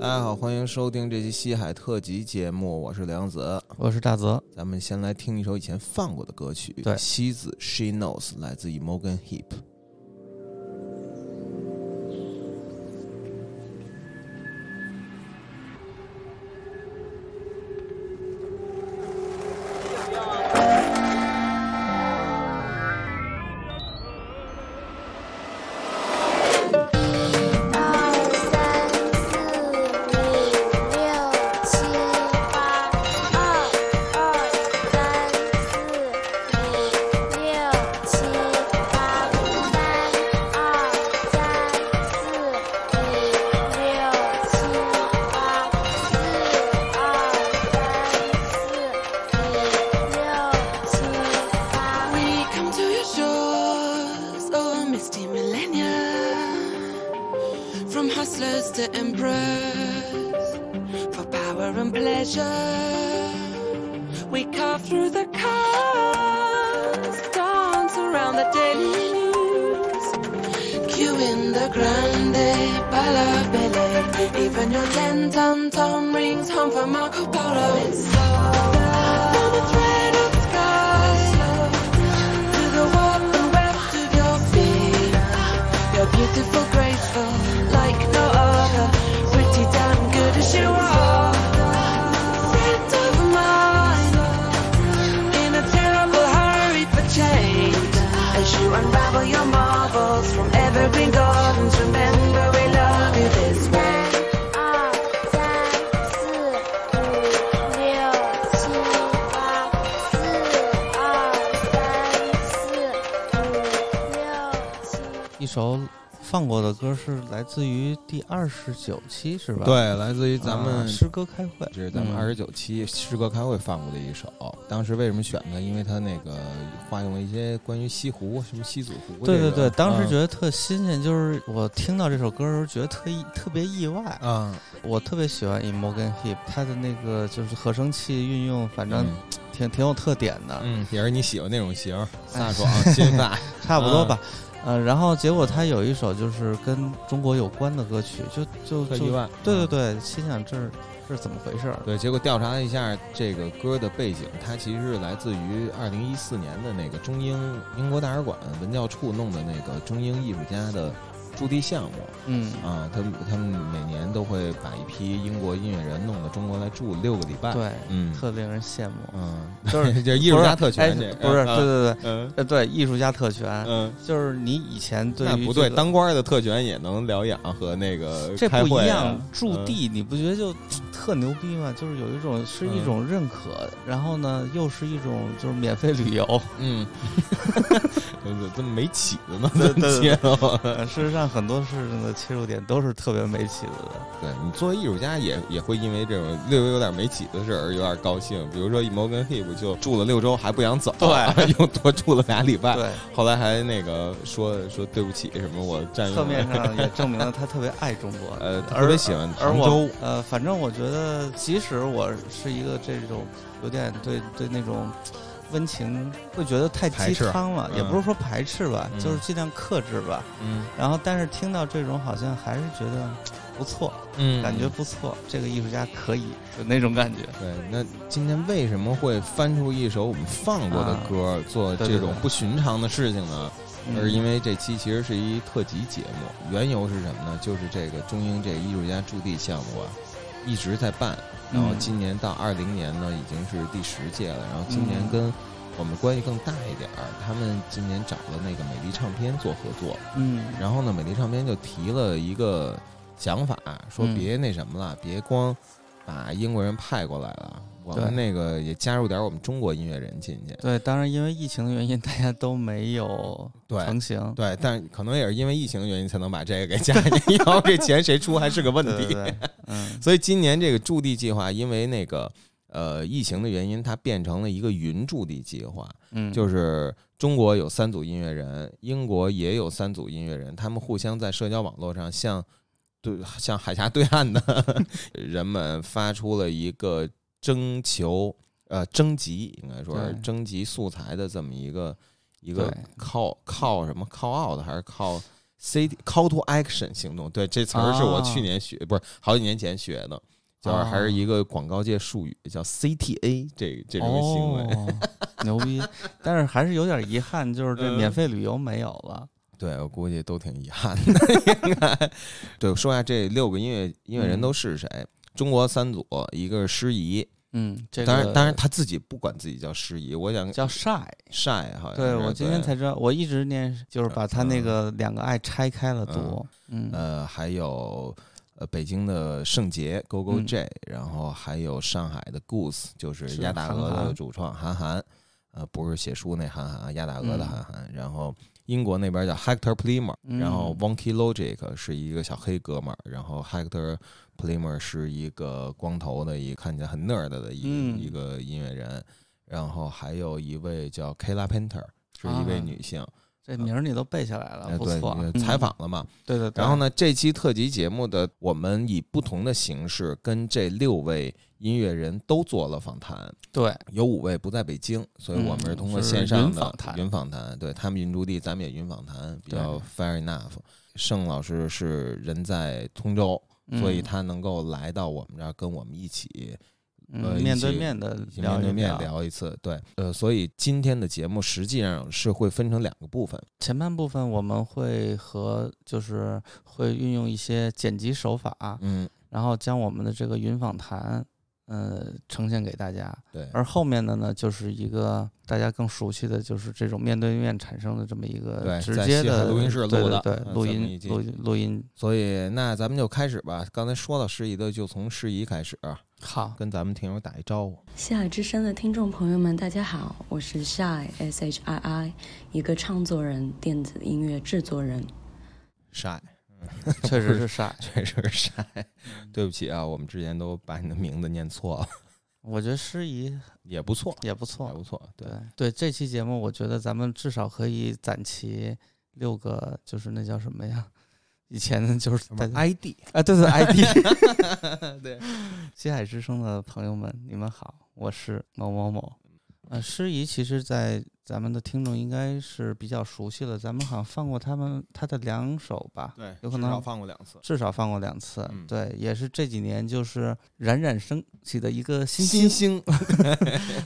大家好，欢迎收听这期西海特辑节目，我是梁子，我是大泽。咱们先来听一首以前放过的歌曲，对西子 She Knows 来自于 Morgan Heap。九期，是吧？对，来自于咱们啊诗歌开会，这是咱们嗯二十九期诗歌开会放过的一首。当时为什么选呢？因为它那个化用了一些关于西湖、什么西子湖、对对对，当时觉得得特新鲜，就是我听到这首歌的时候，觉得特意特别意外。啊，我特别喜欢 In Morgan Heap，他的那个就是合成器运用，反正嗯挺挺有特点的，嗯，也是你喜欢那种型，飒哎爽、金发，差不多吧。呃，然后结果他有一首就是跟中国有关的歌曲，就就就意外。对对对，心想这是这是怎么回事儿？对，结果调查了一下这个歌的背景，它其实是来自于二零一四年的那个中英英国大使馆文教处弄的那个中英艺术家的驻地项目嗯，啊，他们他们每年都会把一批英国音乐人弄到中国来住六个礼拜。，对，嗯特令人羡慕。嗯，就是 就是艺术家特权不是对对对，嗯呃，对，艺术家特权，嗯，就是你以前对那不对，当官的特权也能疗养和那个这不一样，驻地你不觉得就特牛逼吗？就是有一种是一种认可，然后呢，又是一种就是免费旅游。嗯，怎么这么没起子呢？对对对接了我呃事实上，很多事情的切入点都是特别没起子的。对你作为艺术家也也会因为这种略微有点没起子的事儿有点高兴，比如说 Morgan Heap 就住了六周还不想走，对，又多住了俩礼拜，对，后来还那个说说对不起什么我占用 侧面上也证明了他特别爱中国。呃而特别喜欢杭州，呃，反正我觉得，即使我是一个这种有点对对那种温情，会觉得太鸡汤了，嗯也不是说排斥吧，嗯就是尽量克制吧。嗯然后，但是听到这种，好像还是觉得不错，嗯感觉不错，这个艺术家可以，就那种感觉。对，那今天为什么会翻出一首我们放过的歌、做这种不寻常的事情呢？而是因为为这期其实是一特辑节目，缘由是什么呢？就是这个中英这个艺术家驻地项目啊，一直在办，然后嗯。今年到二零年呢，已经是第十届了。然后今年嗯。跟我们关系更大一点儿，他们今年找了那个美丽唱片做合作，嗯，然后呢，美丽唱片就提了一个想法，说嗯。别那什么了，别光把英国人派过来了，我们那个也加入点我们中国音乐人进去。对，当然因为疫情的原因，大家都没有对成型。对，但可能也是因为疫情的原因，才能把这个给加进去，要不这钱谁出还是个问题。对对对，嗯 所以今年这个驻地计划，因为那个呃疫情的原因，它变成了一个云驻地计划，嗯，就是中国有三组音乐人，英国也有三组音乐人，他们互相在社交网络上向对向海峡对岸的 人们发出了一个征求呃征集，应该说是征集素材的这么一个一个靠靠什么靠 out 还是靠 C call to action 行动，对，这词儿是我啊去年学，不是好几年前学的，就是还是一个广告界术语，叫 CTA 这这种行为。哦，牛逼！但是还是有点遗憾，就是这嗯免费旅游没有了。对我估计都挺遗憾的，应该。对，说一下这六个音乐音乐人都是谁？中国三组，一个是诗怡，嗯，这个当然当然他自己不管自己叫诗怡，我想叫晒。晒好像是对我今天才知道，我一直念就是把他那嗯。个两个爱拆开了读。嗯，呃，还有呃北京的圣杰 Go Go 嗯。J，、然后还有上海的 Goose，就是是鸭大鹅的主创韩寒，呃，不是写书那韩寒啊，鸭大鹅的嗯韩寒。然后英国那边叫 Hector Plimer，、嗯。然后 Wonky Logic 是一个小黑哥们儿，然后 Hector Plimer 是一个光头的一看起来很 nerd 的一、嗯一个音乐人，然后还有一位叫 Kayla Painter，是一位啊女性，这名儿你都背下来了，不错采访了嘛。对对对。然后？呢，这期特辑节目的我们以不同的形式跟这六位音乐人都做了访谈，对，有五位不在北京，所以我们是通过线上的云访谈云访谈，对他们云驻地，咱们也云访谈，比较 fair enough。盛老师是人在通州，所以嗯他能够来到我们这儿跟我们一起呃嗯面对面的面对面聊。聊一次。对，呃，所以今天的节目实际上是会分成两个部分，前半部分我们会和就是会运用一些剪辑手法，嗯，然后将我们的这个云访谈，呃，呈现给大家。对，而后面的呢，就是一个大家更熟悉的就是这种面对面产生的这么一个对直接的录音室录的对录音录音录音。所以那咱们就开始吧。刚才说到适宜的，就从适宜开始，好，跟咱们听友打一招呼。西海之声的听众朋友们，大家好，我是 Shy S H I I，一个唱作人、电子音乐制作人。晒，确实是晒。确实是晒。对不起啊，我们之前都把你的名字念错了，我觉得诗怡也不错，也不错也。不错。对对，对，这期节目我觉得咱们至少可以攒齐六个，就是那叫什么呀？以前就是 ID，啊，对对，ID。对，西海之声的朋友们，你们好，我是某某某。呃，诗怡其实，在咱们的听众应该是比较熟悉了，咱们好像放过他们他的两首吧，对，有可能至少放过两次。至少放过两次。嗯对，也是这几年就是冉冉升起的一个新新星。星，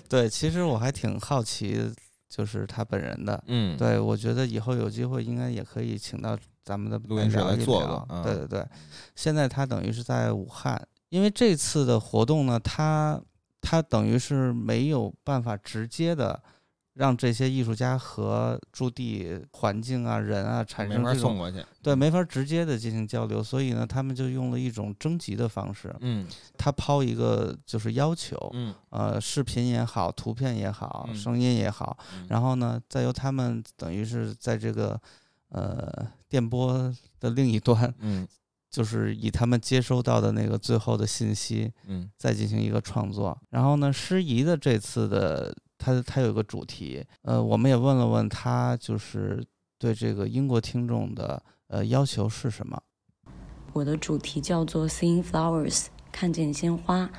对，其实我还挺好奇，就是他本人的。嗯，对，我觉得以后有机会应该也可以请到咱们的录音室来做聊做嗯对对对，现在他等于是在武汉，因为这次的活动呢，他他等于是没有办法直接的让这些艺术家和驻地环境啊、人啊产没法生这种送过去。对没法直接的进行交流，所以呢，他们就用了一种征集的方式，嗯他抛一个就是要求，嗯呃，视频也好，图片也好，嗯声音也好，嗯然后呢，再由他们等于是在这个呃电波的另一端，嗯就是以他们接收到的那个最后的信息，嗯再进行一个创作。然后呢，诗怡的这次的他他有一个主题，呃，我们也问了问他，就是对这个英国听众的呃要求是什么？我的主题叫做 Seeing Flowers，看见鲜花，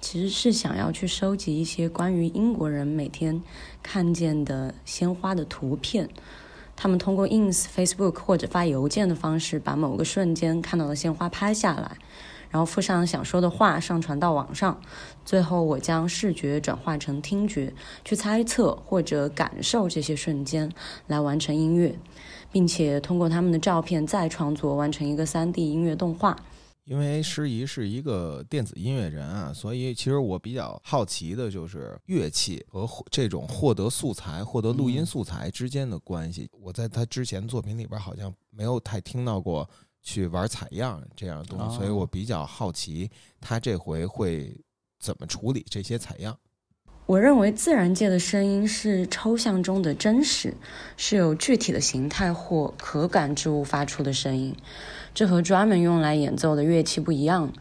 其实是想要去收集一些关于英国人每天看见的鲜花的图片。他们通过 ins、Facebook 或者发邮件的方式，把某个瞬间看到的鲜花拍下来，然后附上想说的话，上传到网上。最后，我将视觉转化成听觉，去猜测或者感受这些瞬间，来完成音乐。并且通过他们的照片再创作，完成一个 3D 音乐动画。因为诗怡是一个电子音乐人啊，所以其实我比较好奇的就是乐器和这种获得素材、获得录音嗯素材之间的关系。我在他之前作品里边好像没有太听到过去玩采样这样的东西，哦所以我比较好奇他这回会怎么处理这些采样。我认为自然界的声音是抽象中的真实，是由具体的形态或可感之物发出的声音，这和专门用来演奏的乐器不一样。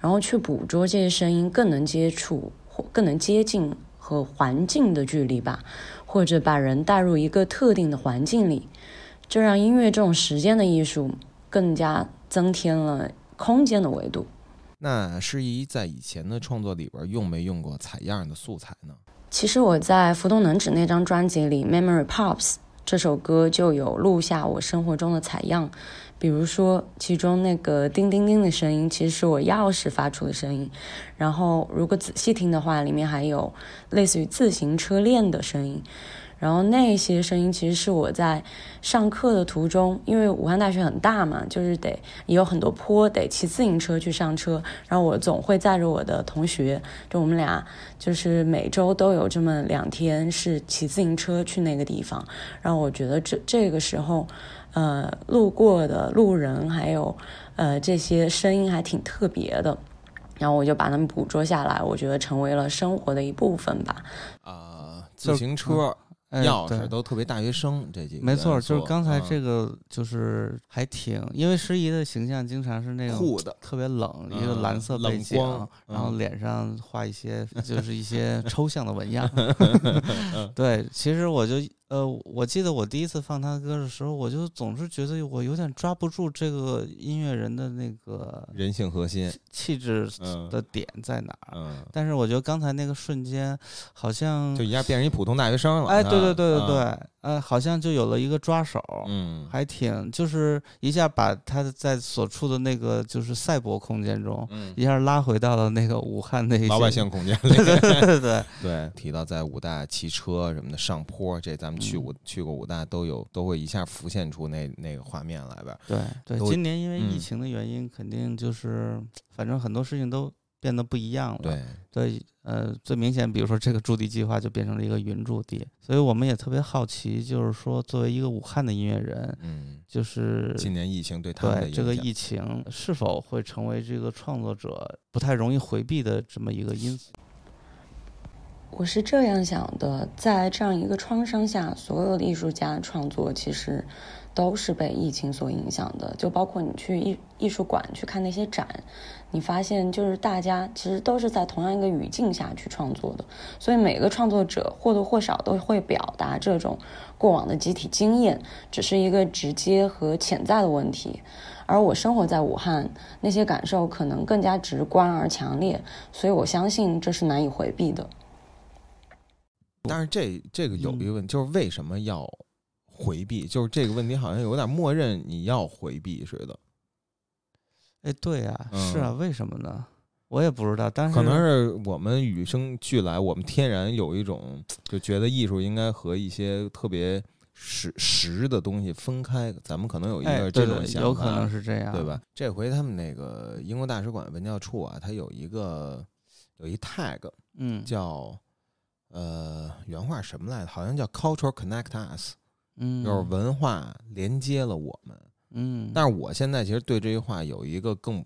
然后去捕捉这些声音，更能接触或更能接近和环境的距离吧，或者把人带入一个特定的环境里，这让音乐这种时间的艺术更加增添了空间的维度。那诗怡在以前的创作里边用没用过采样的素材呢？其实我在浮动能指那张专辑里，《Memory Pops》这首歌就有录下我生活中的采样，比如说其中那个叮叮叮的声音，其实是我钥匙发出的声音。然后如果仔细听的话，里面还有类似于自行车链的声音。然后那些声音其实是我在上课的途中，因为武汉大学很大嘛，就是得也有很多坡，得骑自行车去上车。然后我总会载着我的同学，就我们俩就是每周都有这么两天是骑自行车去那个地方。然后我觉得这这个时候，呃，路过的路人还有呃这些声音还挺特别的。然后我就把它们捕捉下来，我觉得成为了生活的一部分吧。啊，就自行车、哎钥匙对。都特别大学生这几个没错，元就是刚才嗯。这个，就是还挺，因为诗怡的形象经常是那种酷的，特别冷，一个嗯蓝色背冷景光，然后嗯。脸上画一些就是一些抽象的纹样。对，其实我就呃，我记得我第一次放他歌的时候，我就总是觉得我有点抓不住这个音乐人的那个人性核心，气质嗯的点在哪儿。嗯，但是我觉得刚才那个瞬间，好像就一下变成一普通大学生了。哎，对对啊对对啊对，呃，好像就有了一个抓手，嗯，还挺就是一下把他在所处的那个就是赛博空间中，嗯，一下拉回到了那个武汉那些老百姓空间里，对对对 提到在武大骑车什么的上坡，这咱们去嗯、去过武大都有都会一下浮现出那那个画面来呗。对对，今年因为疫嗯情的原因，肯定就是反正很多事情都变得不一样了。对，对，呃，最明显，比如说这个驻地计划就变成了一个云驻地，所以我们也特别好奇，就是说作为一个武汉的音乐人，嗯，就是今年疫情对他的影响，对这个疫情是否会成为这个创作者不太容易回避的这么一个因素？我是这样想的，在这样一个创伤下，所有的艺术家创作其实都是被疫情所影响的。就包括你去艺艺术馆去看那些展，你发现就是大家其实都是在同样一个语境下去创作的，所以每个创作者或多或少都会表达这种过往的集体经验，只是一个直接和潜在的问题。而我生活在武汉，那些感受可能更加直观而强烈，所以我相信这是难以回避的。但是这这个有嗯一个问题，就是为什么要回避？就是这个问题好像有点默认你要回避似的，哎，对呀、是啊，嗯为什么呢？我也不知道，但是可能是我们与生俱来，我们天然有一种就觉得艺术应该和一些特别实实的东西分开，咱们可能有一哎，个这种想法，有可能是这样，对吧？？这回他们那个英国大使馆文教处啊，它有一个有一 tag 嗯，叫呃原话什么来着？好像叫 cultural connect us，嗯，就是文化连接了我们。嗯，但是我现在其实对这句话有一个更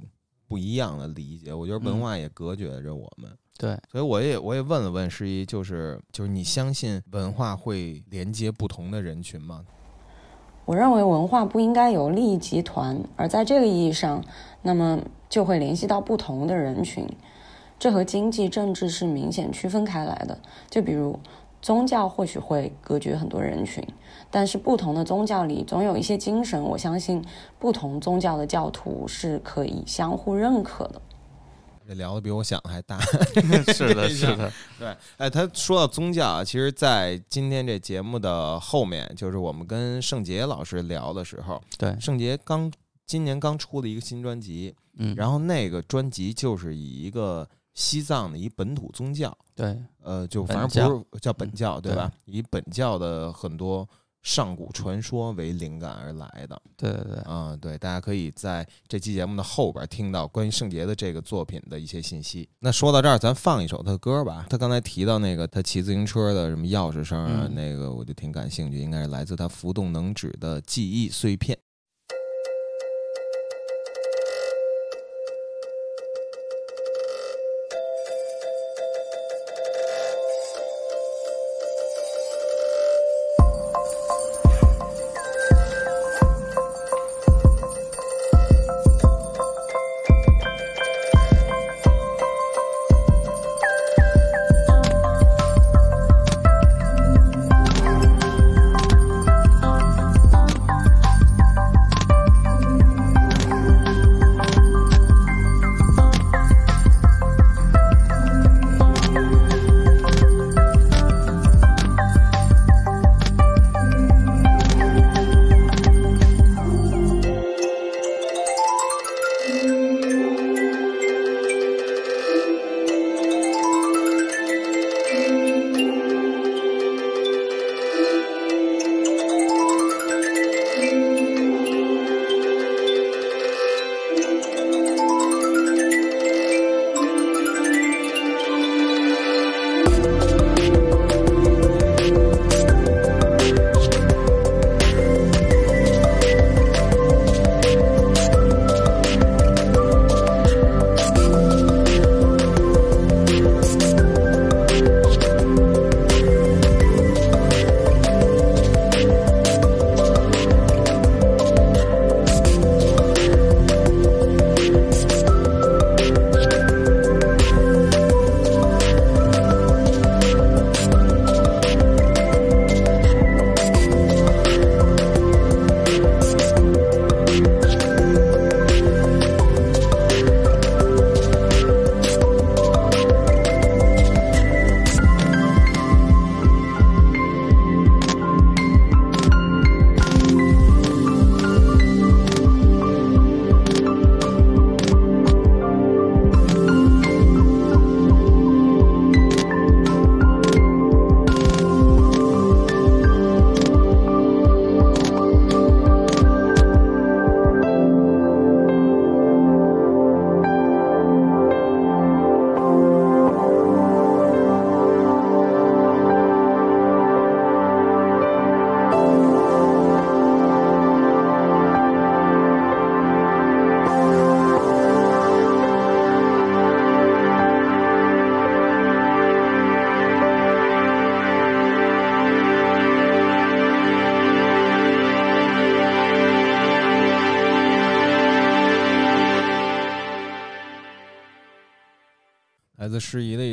不一样的理解，我觉得文嗯化也隔绝着我们。对，所以我也我也问了问诗一，就是就是你相信文化会连接不同的人群吗？我认为文化不应该有利益集团，而在这个意义上，那么就会联系到不同的人群。这和经济、政治是明显区分开来的。就比如宗教或许会隔绝很多人群，但是不同的宗教里总有一些精神，我相信不同宗教的教徒是可以相互认可的。这聊的比我想的还大。是的，是的，对，哎，他说到宗教啊，其实，在今天这节目的后面，就是我们跟圣杰老师聊的时候，对，圣杰刚今年刚出了一个新专辑，嗯，然后那个专辑就是以一个西藏的一本土宗教，对，呃，就反正不是叫本教，对对吧？以本教的很多上古传说为灵感而来的。对对对，啊、对，大家可以在这期节目的后边听到关于圣杰的这个作品的一些信息。那说到这儿，咱放一首他的歌吧。他刚才提到那个他骑自行车的什么钥匙声啊，嗯那个我就挺感兴趣，应该是来自他浮动能指的记忆碎片。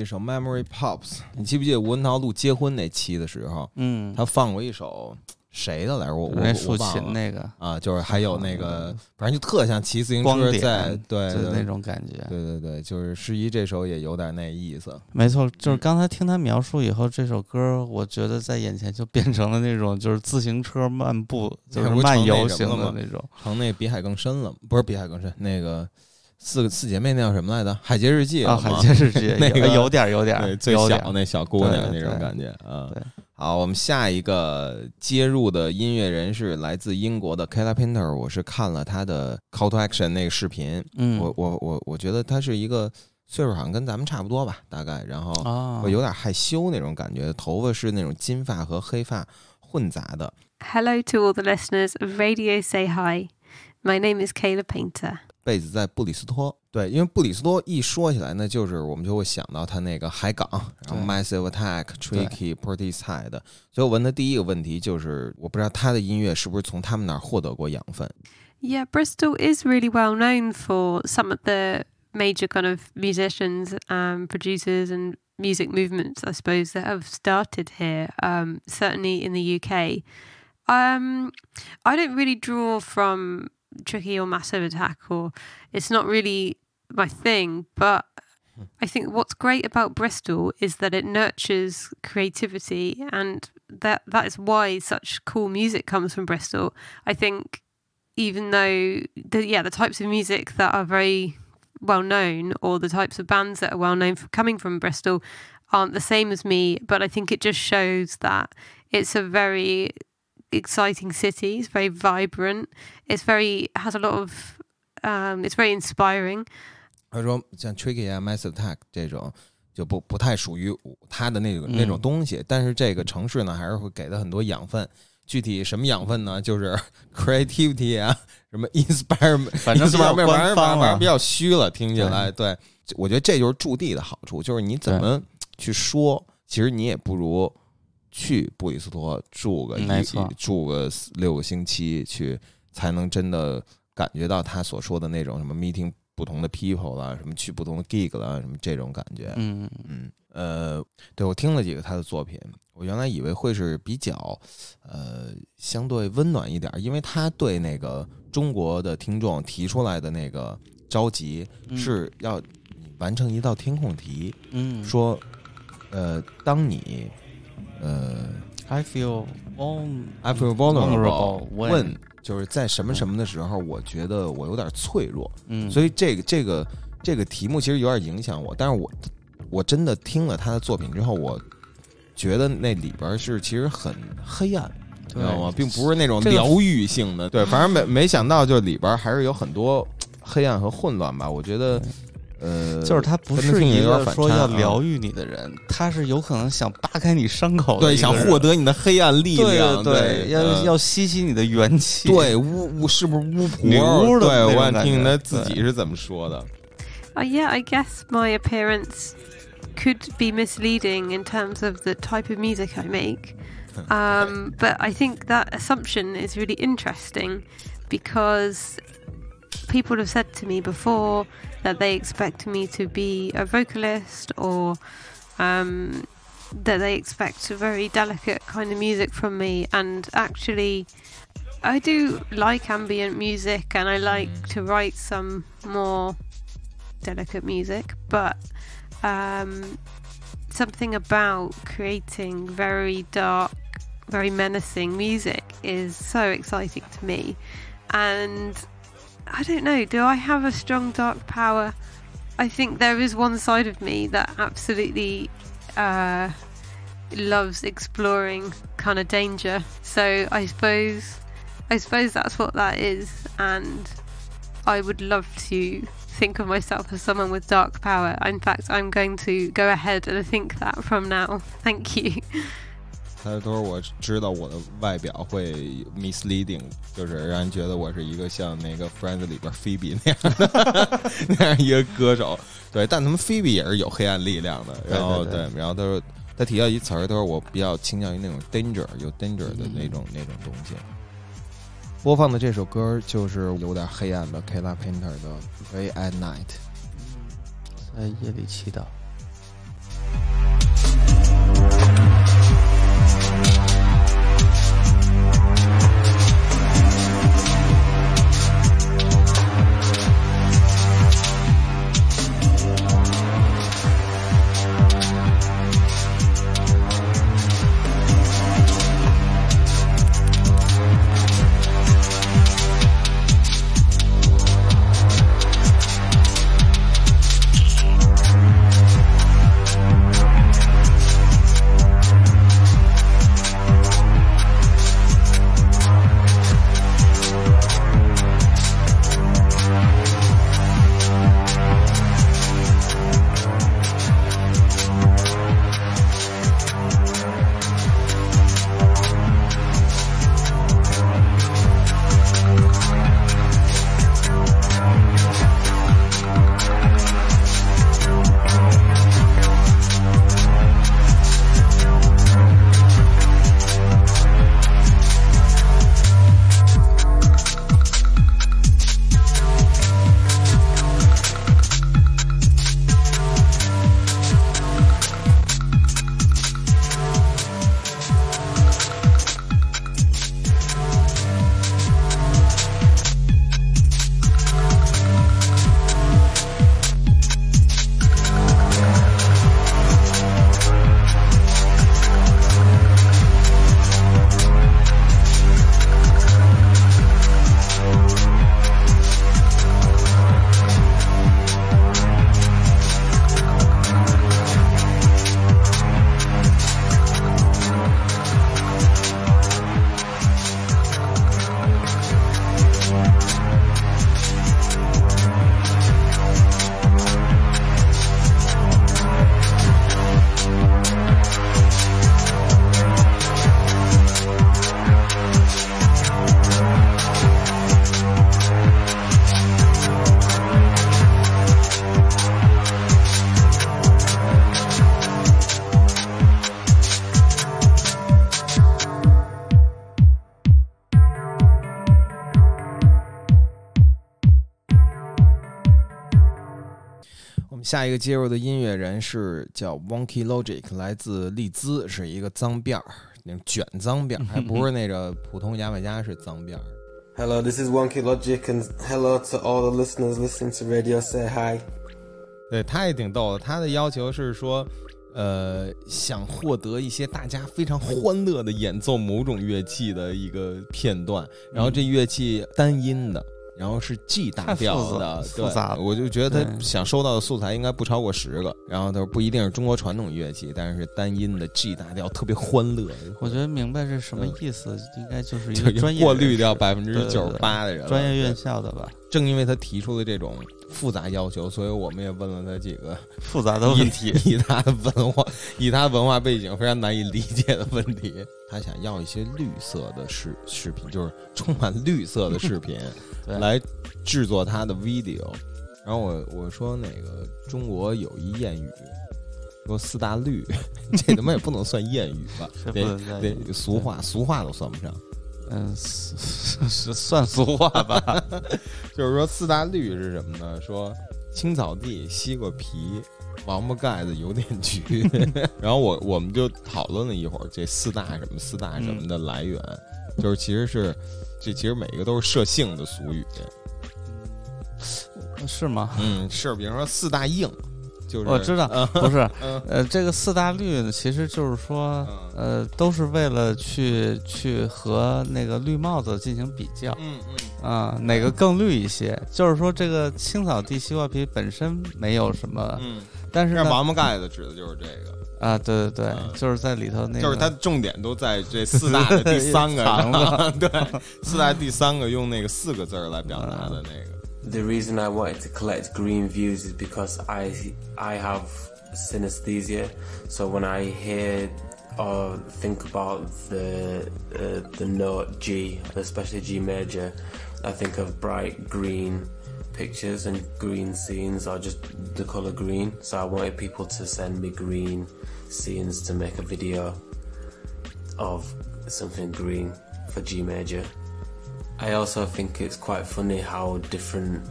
一首《Memory Pops》。你记不记得吴文涛录结婚那期的时候，嗯，他放过一首谁的来着？我我忘了那个，啊，就是还有那个，反正就特像骑自行车在对那种感觉。对对对，就是诗一这首也有点那意思。没错，就是嗯刚才听他描述以后，这首歌我觉得在眼前就变成了那种就是自行车漫步，就是漫游型的那种。成那比海更深了，不是比海更深，那个四个四姐妹那叫什么来着？海街日记啊，海街日记 那个有有点儿有点对，儿最小那小姑娘那种感觉啊对。好，我们下一个接入的音乐人是来自英国的 Kayla Painter 我是看了他的 Call to Action 那个视频，嗯，我我我我觉得他是一个岁数好像跟咱们差不多吧，大概，然后啊，会有点害羞那种感觉，头发是那种金发和黑发混杂的。Hello to all the listeners of Radio Say Hi. My name is Kayla Painter. 贝子在布里斯托，对，因为布里斯托一说起来呢，就是我们就会想到他那个海港，然后对 Massive Attack、Tricky、Portishead，所以我问他第一个问题就是，我不知道他的音乐是不是从他们那儿获得过养分。 Yeah, Bristol is really well known for some of the major kind of musicians, um, producers, and music movements, I suppose, that have started here, um, certainly in the UK. Um, I don't really draw from Tricky or Massive Attack, or it's not really my thing, but I think what's great about Bristol is that it nurtures creativity, and that that is why such cool music comes from Bristol. I think even though the yeah the types of music that are very well known or the types of bands that are well known for coming from Bristol aren't the same as me, but I think it just shows that it's a very exciting city. It's very vibrant. It's very has a lot of um, it's very inspiring. 他说像 Tricky 啊、Massive Attack 这种就不不太属于他的那种那种嗯东西，但是这个城市呢，还是会给他很多养分。具体什么养分呢？就是 creativity 啊，什么 inspire，反正比较 inspire 官方了反正比较虚了，听起来。对，我觉得这就是驻地的好处，就是你怎么去说，其实你也不如去布里斯托住个一住个六个星期去，才能真的感觉到他所说的那种什么 meeting 不同的 people 啦，什么去不同的 gig 啦，什么这种感觉。嗯，嗯，呃，对我听了几个他的作品，我原来以为会是比较呃相对温暖一点，因为他对那个中国的听众提出来的那个着急嗯。是要你完成一道填空题，嗯。说呃，当你呃 I feel vulnerable，vulnerable when 问就是在什么什么的时候，我觉得我有点脆弱，嗯，所以这个这个这个题目其实有点影响我，但是我我真的听了他的作品之后，我觉得那里边是其实很黑暗，知道吗？并不是那种疗愈性的。对，反正没没想到，就里边还是有很多黑暗和混乱吧。我觉得，呃，就是他不跟他是一听着有点反个说要差啊疗愈你的人，他是有可能想扒开你伤口的对想一个人获得你的黑暗力对量，对，要嗯要吸吸你的元气，对巫巫是不是巫婆？女巫的对，那种我想听听他感觉自己是怎么说的。 Uh, yeah, I guess my appearance could be misleading in terms of the type of music I make. Um, but I think that assumption is really interesting because people have said to me before that they expect me to be a vocalist or um, that they expect a very delicate kind of music from me. And actually, I do like ambient music and I like to write some more delicate music, but um, something about creating very dark, very menacing music is so exciting to me. And I don't know, do I have a strong dark power? I think there is one side of me that absolutely uh, loves exploring kind of danger. So I suppose, I suppose that's what that is, and I would love to think of myself as someone with dark power. In fact, I'm going to go ahead and think that from now. Thank you. 他说：“我知道我的外表会 misleading，就是让人觉得我是一个像那个 Friends 里边 Phoebe 那样的 那样一个歌手。对，但他们 Phoebe 也是有黑暗力量的。然后对对然后他说他提到一词儿，他说我比较倾向于那种 danger，有 danger 的那种、那种东西。播放的这首歌就是有点黑暗的 Kayla Painter 的《Pray at Night》。在夜里祈祷。下一个接入的音乐人是叫 Wonky Logic，来自利兹，是一个脏辫儿，那种卷脏辫儿，还不是那个普通牙买加是脏辫儿。Hello, this is Wonky Logic, and hello to all the listeners listening to radio. Say hi. 对，他也挺逗的。他的要求是说，呃，想获得一些大家非常欢乐的演奏某种乐器的一个片段，然后这乐器单音的。然后是 G 大调的，复杂我就觉得他想收到的素材应该不超过十个。然后他说不一定是中国传统乐器，但是是单音的 G 大调，特别欢乐。我觉得明白是什么意思，应该就是一个专业过滤掉百分之九十八的人专业院校的吧，正因为他提出了这种复杂要求，所以我们也问了他几个复杂的问题。以以他的文化，以他文化背景非常难以理解的问题。他想要一些绿色的视视频，就是充满绿色的视频 对来制作他的 video。然后我我说那个中国有一谚语，说四大绿，这他妈也不能算谚语吧？得得俗话，俗话都算不上。嗯，是是 算俗话吧？就是说四大绿是什么呢？说青草地、西瓜皮、王八盖子、邮电局。然后我我们就讨论了一会儿这四大什么四大什么的来源，就是其实是这其实每一个都是设性的俗语。是吗？嗯，是，比如说四大硬，就是我知道，不是，嗯呃，这个四大绿呢，其实就是说，嗯呃，都是为了去去和那个绿帽子进行比较嗯嗯啊，哪个更绿一些？就是说，这个青草地西瓜皮本身没有什么，嗯，但是呢，但是王八盖子指的就是这个。啊，对对对嗯，就是在里头那个，就是它重点都在这四大的第三个 对，四大第三个用那个四个字儿来表达的那个。The reason I wanted to collect green views is because I I have synesthesia. So when I hear or think about the uh, the note G, especially G major, I think of bright green pictures and green scenes or just the color green. So I wanted people to send me green scenes to make a video of something green for G major. I also think it's quite funny how different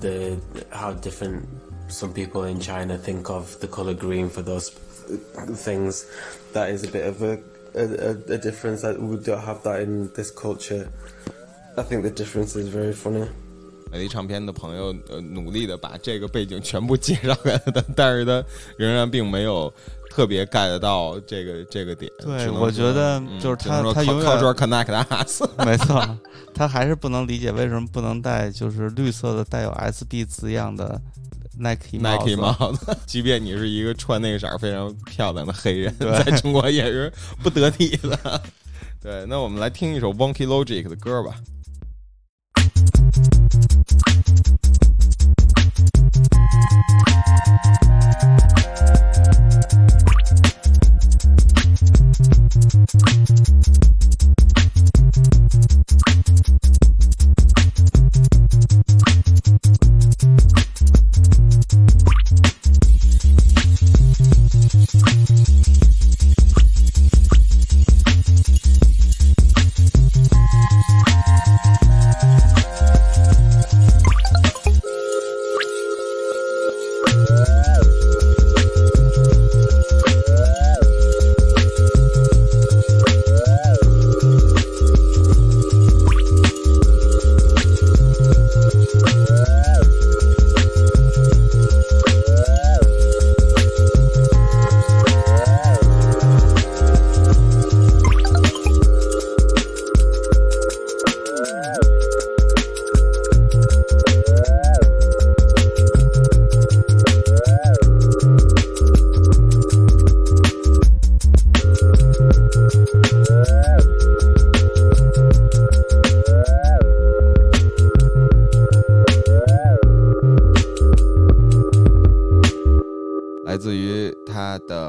the how different some people in China think of the color green for those things. That is a bit of a a, a, a difference that we don't have that in this culture. I think the difference is very funny. 美丽唱片的朋友呃努力的把这个背景全部介绍给了他，但是他仍然并没有 特别 get 到这个这个点。对我觉得就是他他永远 cultural connect us。没错，他还是不能理解为什么不能戴就是绿色的带有 SB 字样的 Nike 帽 Nike 子帽子，即便你是一个穿那个色儿非常漂亮的黑人，在中国也是不得体的。对，那我们来听一首 Wonky Logic 的歌吧。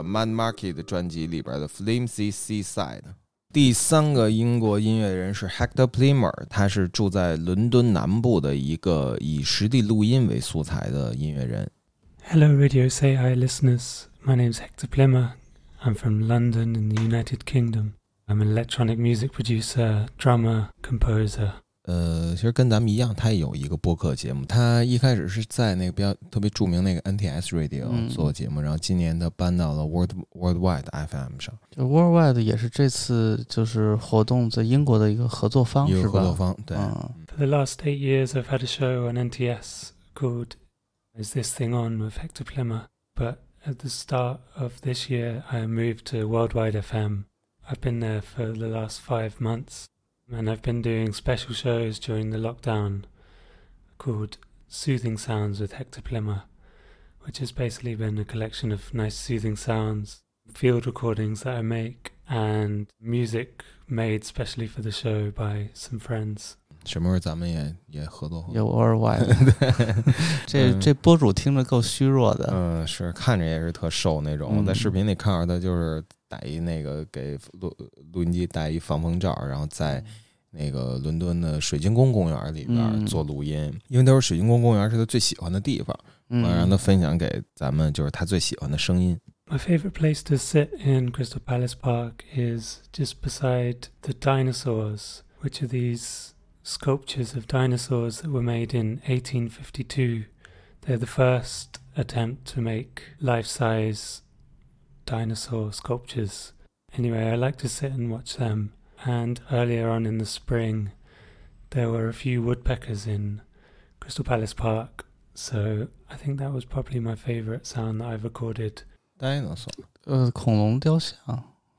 Man Market 专辑里边的 Flimsy Seaside。第三个英国音乐人是 Hector Plimer，他是住在伦敦南部的一个以实地录音为素材的音乐人。 Hello, Radio Say Hi listeners. My name's Hector Plimmer. I'm from London in the United Kingdom. I'm an electronic music producer, drummer, composer. 呃，其实跟咱们一样，他也有一个播客节目。他一开始是在那个比较特别着名那个 NTS Radio 嗯做节目，然后今年他搬到了 World Worldwide FM 上，就 Worldwide 也是这次就是活动在英国的一个合作方一是吧？个合作方。对，嗯 For the last eight years, I've had a show on NTS called Is This Thing On with Hector Plimmer. But at the start of this year, I moved to Worldwide FM. I've been there for the last five months, and I've been doing special shows during the lockdown called Soothing Sounds with Hector Plimmer, which has basically been a collection of nice soothing sounds, field recordings that I make, and music made specially for the show by some friends. 什么时候咱们也也合作合作？有 Worldwide，这嗯这播主听着够虚弱的。嗯，是看着也是特瘦那种。嗯我在视频里看着他就是戴一那个给录录音机戴一防风罩，然后在那个伦敦的水晶宫公园里边嗯做录音，因为他说水晶宫公园是他最喜欢的地方，我嗯，让他分享给咱们就是他最喜欢的声音。My favorite place to sit in Crystal Palace Park is just beside the dinosaurs, which are these sculptures of dinosaurs that were made in 1852. They're the first attempt to make life size dinosaur sculptures. Anyway, I like to sit and watch them. And earlier on in the spring, there were a few woodpeckers in Crystal Palace Park. So I think that was probably my favorite sound that I've recorded. dinosaur 呃，恐龙雕像，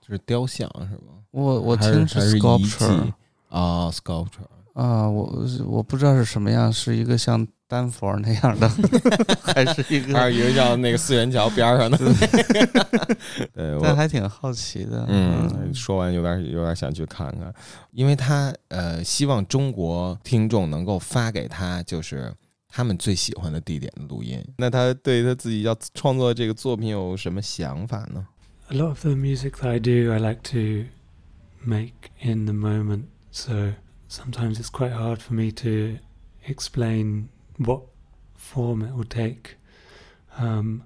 就是雕像是吗？我我还听是还是遗 sculpture 迹啊，sculpture。 啊，我我不知道是什么样，是一个像丹佛那样的，还是一个？还是一个叫那个四元桥边儿上的。对，我但还挺好奇的。嗯，说完有点有点想去看看，因为他呃希望中国听众能够发给他就是他们最喜欢的地点的录音。那他对他自己要创作这个作品有什么想法呢？A lot of the music that I do, I like to make in the moment. So sometimes it's quite hard for me to explain what form it will take. Um,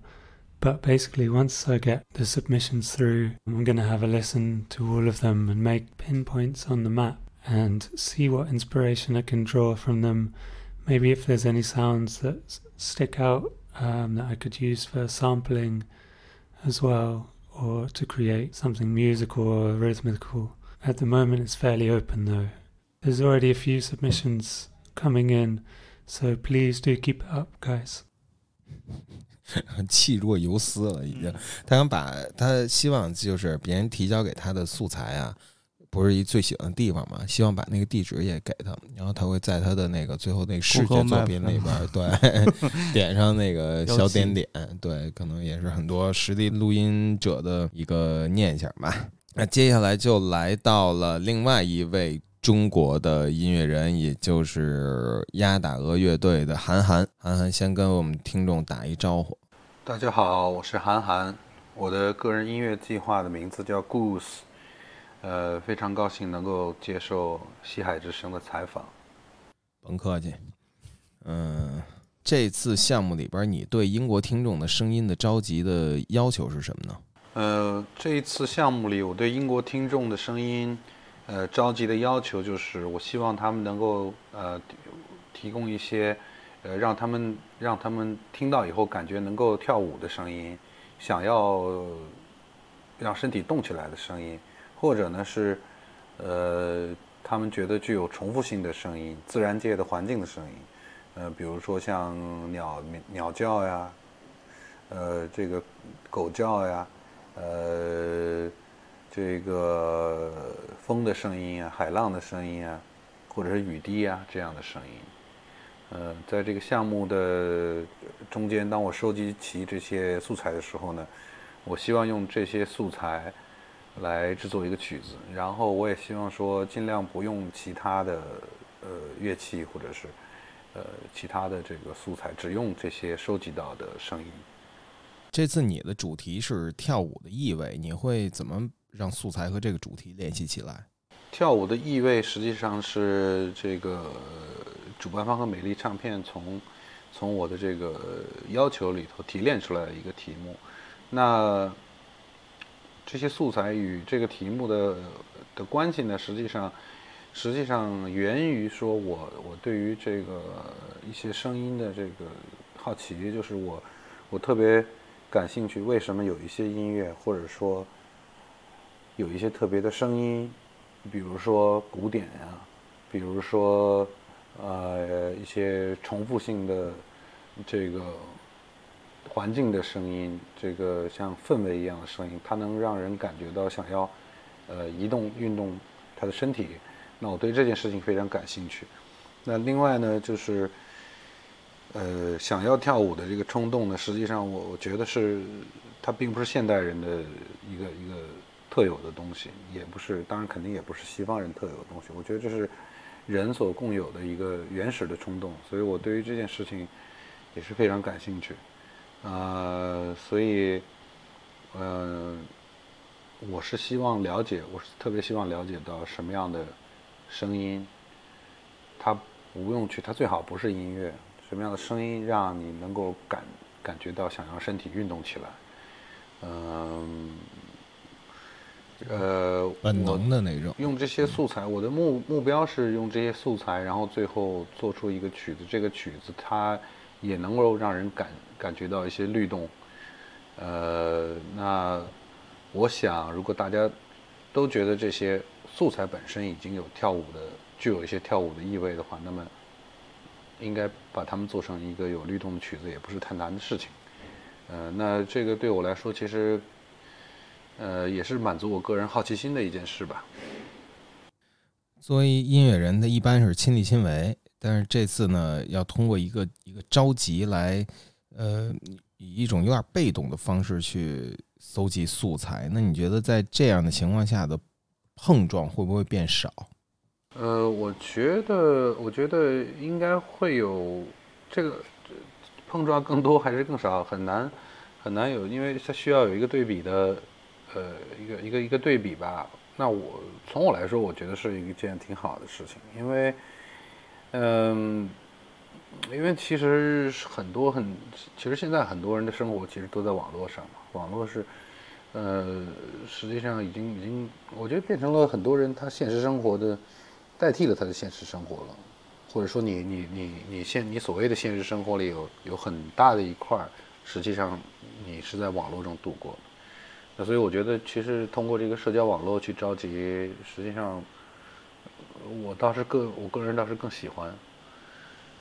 but basically, once I get the submissions through, I'm going to have a listen to all of them and make pinpoints on the map and see what inspiration I can draw from them. Maybe if there's any sounds that stick out um, that I could use for sampling as well or to create something musical or rhythmical. At the moment, it's fairly open though. There's already a few submissions coming in, so please do keep it up, guys. 气若游丝了，已经。他想把他希望就是别人提交给他的素材啊，不是一最喜欢的地方嘛，希望把那个地址也给他，然后他会在他的那个最后那个视觉 Google 作品里边，对，点上那个小点点，对，可能也是很多实地录音者的一个念想吧。那接下来就来到了另外一位中国的音乐人，也就是鸭打鹅乐队的韩寒。韩寒先跟我们听众打一招呼。大家好，我是韩寒，我的个人音乐计划的名字叫 Goose，呃，非常高兴能够接受西海之声的采访。甭客气。嗯，这次项目里边，你对英国听众的声音的召集的要求是什么呢？呃，这一次项目里，我对英国听众的声音，呃，召集的要求就是，我希望他们能够呃提供一些，呃，让他们让他们听到以后感觉能够跳舞的声音，想要让身体动起来的声音，或者呢是，呃，他们觉得具有重复性的声音，自然界的环境的声音，呃，比如说像鸟鸟叫呀，呃，这个狗叫呀。呃，这个风的声音啊，海浪的声音啊，或者是雨滴啊这样的声音。呃，在这个项目的中间，当我收集齐这些素材的时候呢，我希望用这些素材来制作一个曲子，然后我也希望说尽量不用其他的呃乐器或者是呃其他的这个素材，只用这些收集到的声音。这次你的主题是跳舞的意味，你会怎么让素材和这个主题联系起来？跳舞的意味实际上是这个主办方和美丽唱片从从我的这个要求里头提炼出来的一个题目。那这些素材与这个题目的的关系呢，实际上实际上源于说我我对于这个一些声音的这个好奇，就是我我特别感兴趣，为什么有一些音乐或者说有一些特别的声音，比如说古典呀、比如说呃一些重复性的这个环境的声音，这个像氛围一样的声音，它能让人感觉到想要呃移动运动他的身体。那我对这件事情非常感兴趣。那另外呢，就是呃想要跳舞的这个冲动呢，实际上我我觉得是它并不是现代人的一个一个特有的东西，也不是，当然肯定也不是西方人特有的东西。我觉得这是人所共有的一个原始的冲动，所以我对于这件事情也是非常感兴趣。啊，所以，呃，我是希望了解，我是特别希望了解到什么样的声音，它不用去，它最好不是音乐，什么样的声音让你能够感感觉到想让身体运动起来，嗯，本能的那种。用这些素材，我的目目标是用这些素材，然后最后做出一个曲子。这个曲子它也能够让人感感觉到一些律动。呃，那我想，如果大家都觉得这些素材本身已经有跳舞的，具有一些跳舞的意味的话，那么应该把它们做成一个有律动的曲子，也不是太难的事情。呃，那这个对我来说，其实呃也是满足我个人好奇心的一件事吧。作为音乐人，他一般是亲力亲为，但是这次呢，要通过一个一个召集来，呃，以一种有点被动的方式去搜集素材。那你觉得在这样的情况下的碰撞会不会变少？呃，我觉得，我觉得应该会有这个呃碰撞更多还是更少，很难很难有，因为它需要有一个对比的，呃，一个一个一个对比吧。那我从我来说，我觉得是一件挺好的事情，因为，嗯，因为其实很多很，其实现在很多人的生活其实都在网络上嘛，网络是，呃，实际上已经已经，我觉得变成了很多人他现实生活的。代替了他的现实生活了，或者说你你你你现你所谓的现实生活里有有很大的一块，实际上你是在网络中度过的。那所以我觉得，其实通过这个社交网络去召集，实际上我倒是更我个人倒是更喜欢。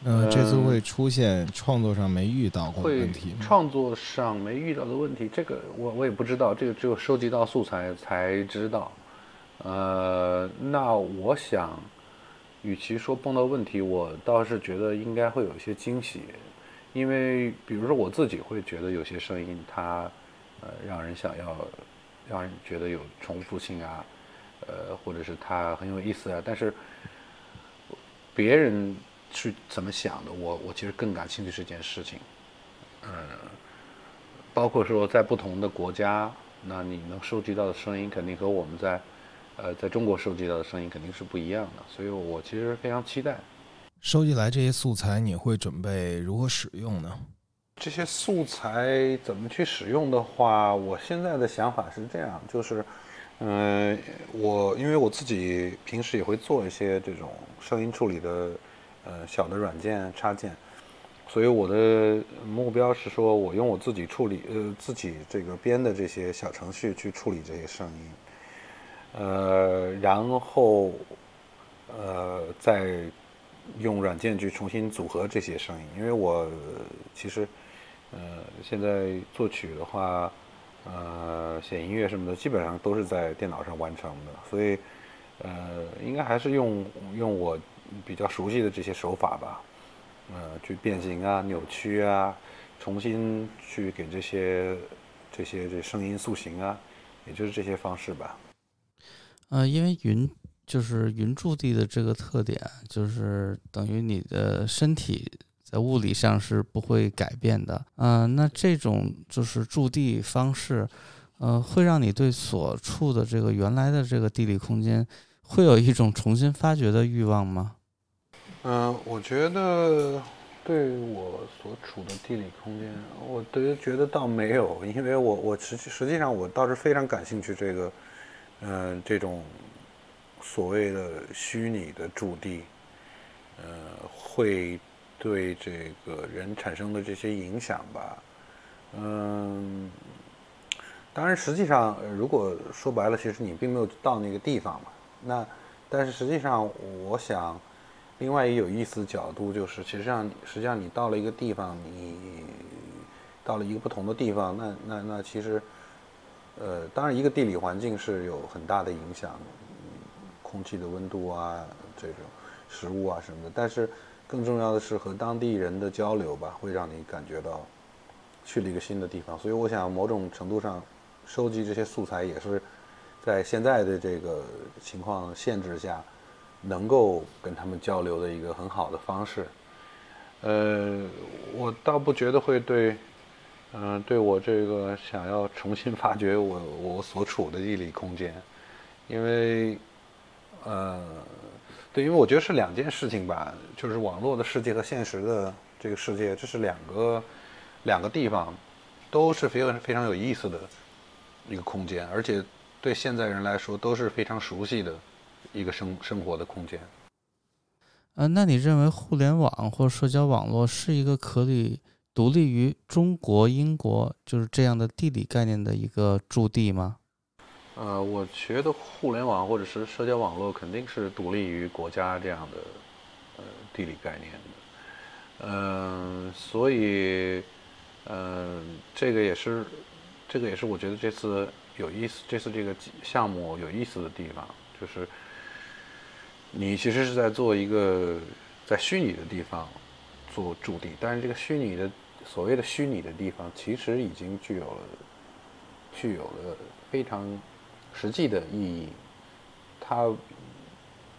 呃，这次会出现创作上没遇到过问题吗？创作上没遇到的问题，这个我我也不知道，这个只有收集到素材才知道。呃，那我想，与其说碰到问题，我倒是觉得应该会有一些惊喜，因为比如说我自己会觉得有些声音它，呃，让人想要，让人觉得有重复性啊，呃，或者是它很有意思啊，但是别人是怎么想的，我我其实更感兴趣这件事情，嗯，包括说在不同的国家，那你能收集到的声音肯定和我们在。呃，在中国收集到的声音肯定是不一样的，所以我其实非常期待收集来这些素材，你会准备如何使用呢？这些素材怎么去使用的话，我现在的想法是这样，就是，嗯、我因为我自己平时也会做一些这种声音处理的呃小的软件插件，所以我的目标是说我用我自己处理呃自己这个编的这些小程序去处理这些声音。呃，然后呃，再用软件去重新组合这些声音，因为我其实呃现在作曲的话，呃写音乐什么的，基本上都是在电脑上完成的，所以呃应该还是用用我比较熟悉的这些手法吧，呃去变形啊、扭曲啊，重新去给这些这些这声音塑形啊，也就是这些方式吧。呃，因为云就是云驻地的这个特点，就是等于你的身体在物理上是不会改变的。嗯、那这种就是驻地方式，呃，会让你对所处的这个原来的这个地理空间，会有一种重新发掘的欲望吗？嗯、我觉得对我所处的地理空间，我对觉得倒没有，因为我我实际实际上我倒是非常感兴趣这个，嗯、这种所谓的虚拟的驻地，呃，会对这个人产生的这些影响吧。嗯，当然，实际上，如果说白了，其实你并没有到那个地方嘛。那，但是实际上，我想，另外一有意思的角度就是，其实上，实际上你到了一个地方，你到了一个不同的地方，那那那其实，呃，当然一个地理环境是有很大的影响，空气的温度啊，这种食物啊什么的。但是更重要的是和当地人的交流吧，会让你感觉到去了一个新的地方。所以我想，某种程度上，收集这些素材也是在现在的这个情况限制下，能够跟他们交流的一个很好的方式。呃，我倒不觉得会对，嗯、对我这个想要重新发掘我我所处的地理空间，因为，呃，对，因为我觉得是两件事情吧，就是网络的世界和现实的这个世界，这是两个两个地方，都是非常非常有意思的一个空间，而且对现在人来说都是非常熟悉的一个生生活的空间。呃，那你认为互联网或社交网络是一个可以独立于中国、英国就是这样的地理概念的一个驻地吗？呃，我觉得互联网或者是社交网络肯定是独立于国家这样的呃地理概念的，嗯、所以，嗯、这个也是这个也是我觉得这次有意思，这次这个项目有意思的地方，就是你其实是在做一个在虚拟的地方做驻地，但是这个虚拟的所谓的虚拟的地方，其实已经具有了具有了非常实际的意义，它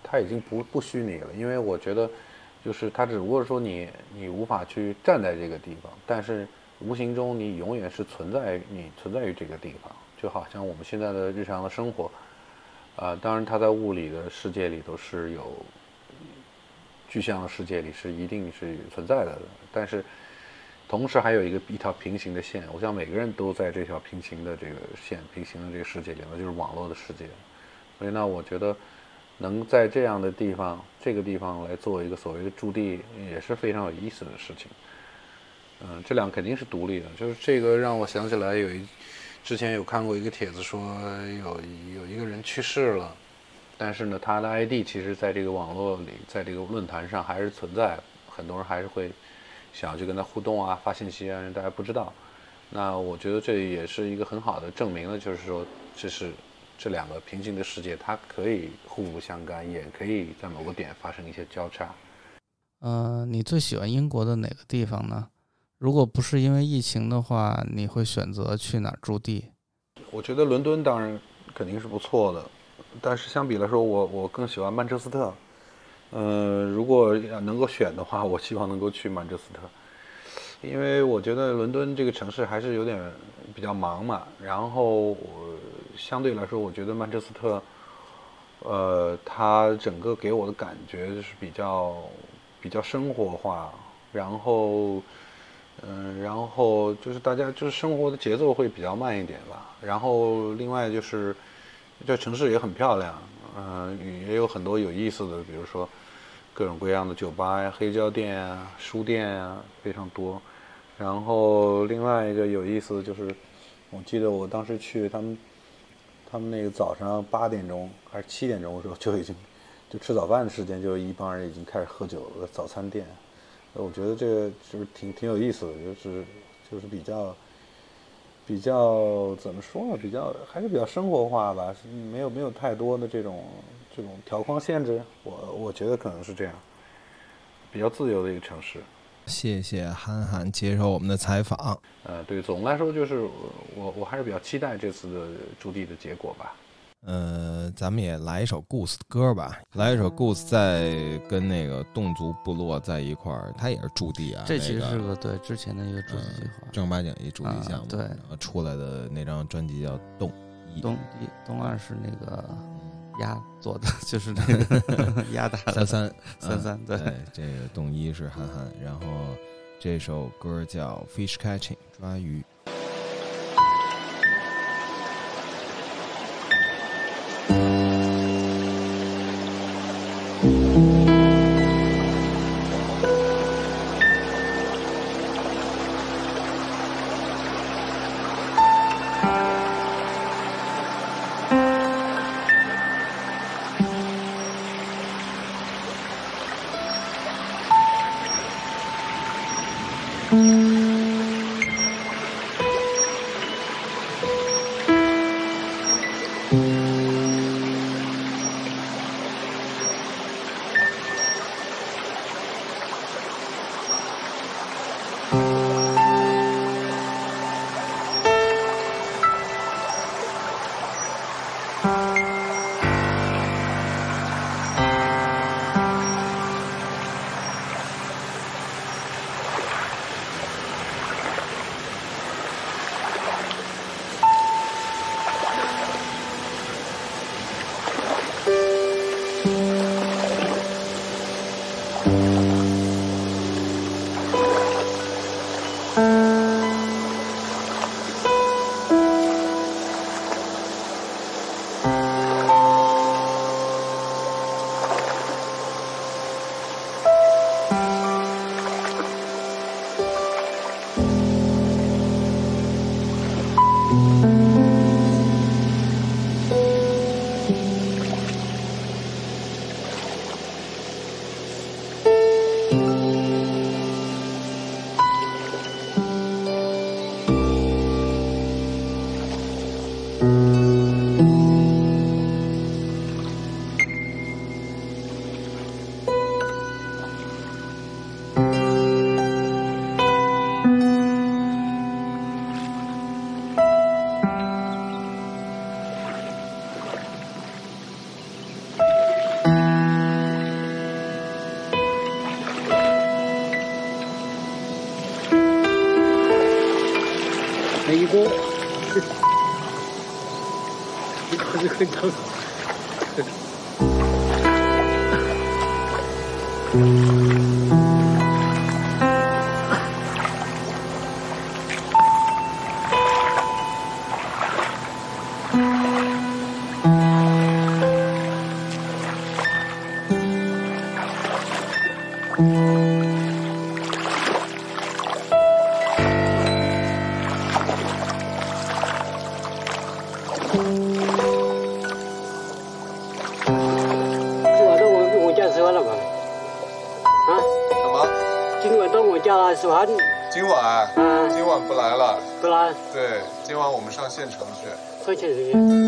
它已经不不虚拟了，因为我觉得就是它只不过说你你无法去站在这个地方，但是无形中你永远是存在你存在于这个地方，就好像我们现在的日常的生活，啊、当然它在物理的世界里头是有具象的世界里是一定是存在的，但是同时还有一个一条平行的线，我想每个人都在这条平行的这个线平行的这个世界里，面就是网络的世界。所以呢，我觉得能在这样的地方，这个地方来做一个所谓的驻地，也是非常有意思的事情。嗯，这两个肯定是独立的，就是这个让我想起来有一之前有看过一个帖子说有有一个人去世了，但是呢，他的 ID 其实在这个网络里，在这个论坛上还是存在，很多人还是会想要去跟他互动啊，发信息啊，让大家不知道。那我觉得这也是一个很好的证明了，就是说这是这两个平行的世界，它可以互不相干，也可以在某个点发生一些交叉。呃，你最喜欢英国的哪个地方呢？如果不是因为疫情的话，你会选择去哪儿驻地？我觉得伦敦当然肯定是不错的，但是相比来说，我我更喜欢曼彻斯特。呃，如果能够选的话，我希望能够去曼彻斯特，因为我觉得伦敦这个城市还是有点比较忙嘛。然后我相对来说，我觉得曼彻斯特，呃，它整个给我的感觉就是比较比较生活化，然后。嗯，然后就是大家就是生活的节奏会比较慢一点吧。然后另外就是这城市也很漂亮，嗯、也有很多有意思的，比如说各种各样的酒吧呀、黑胶店啊、书店啊，非常多。然后另外一个有意思的就是，我记得我当时去他们，他们那个早上八点钟还是七点钟的时候就已经就吃早饭的时间，就一帮人已经开始喝酒了，早餐店。我觉得这个就是挺挺有意思的，就是就是比较比较怎么说呢？比较还是比较生活化吧，没有没有太多的这种这种条框限制。我我觉得可能是这样，比较自由的一个城市。谢谢憨憨接受我们的采访。呃，对，总的来说就是我我还是比较期待这次的驻地的结果吧。呃，咱们也来一首 Goose 的歌吧，来一首 Goose 在跟那个侗族部落在一块儿，他也是驻地啊。这其实那个是个对之前的一个驻地计划。正儿八经一驻地啊项目，对然后出来的那张专辑叫《动一》，东一东二是那个鸭做的，就是那个。鸭打的三三 三三对。对，这个动一是韩寒，然后这首歌叫《Fish Catching》抓鱼。这今晚不来了。不来对，今晚我们上县城去。快钱这个。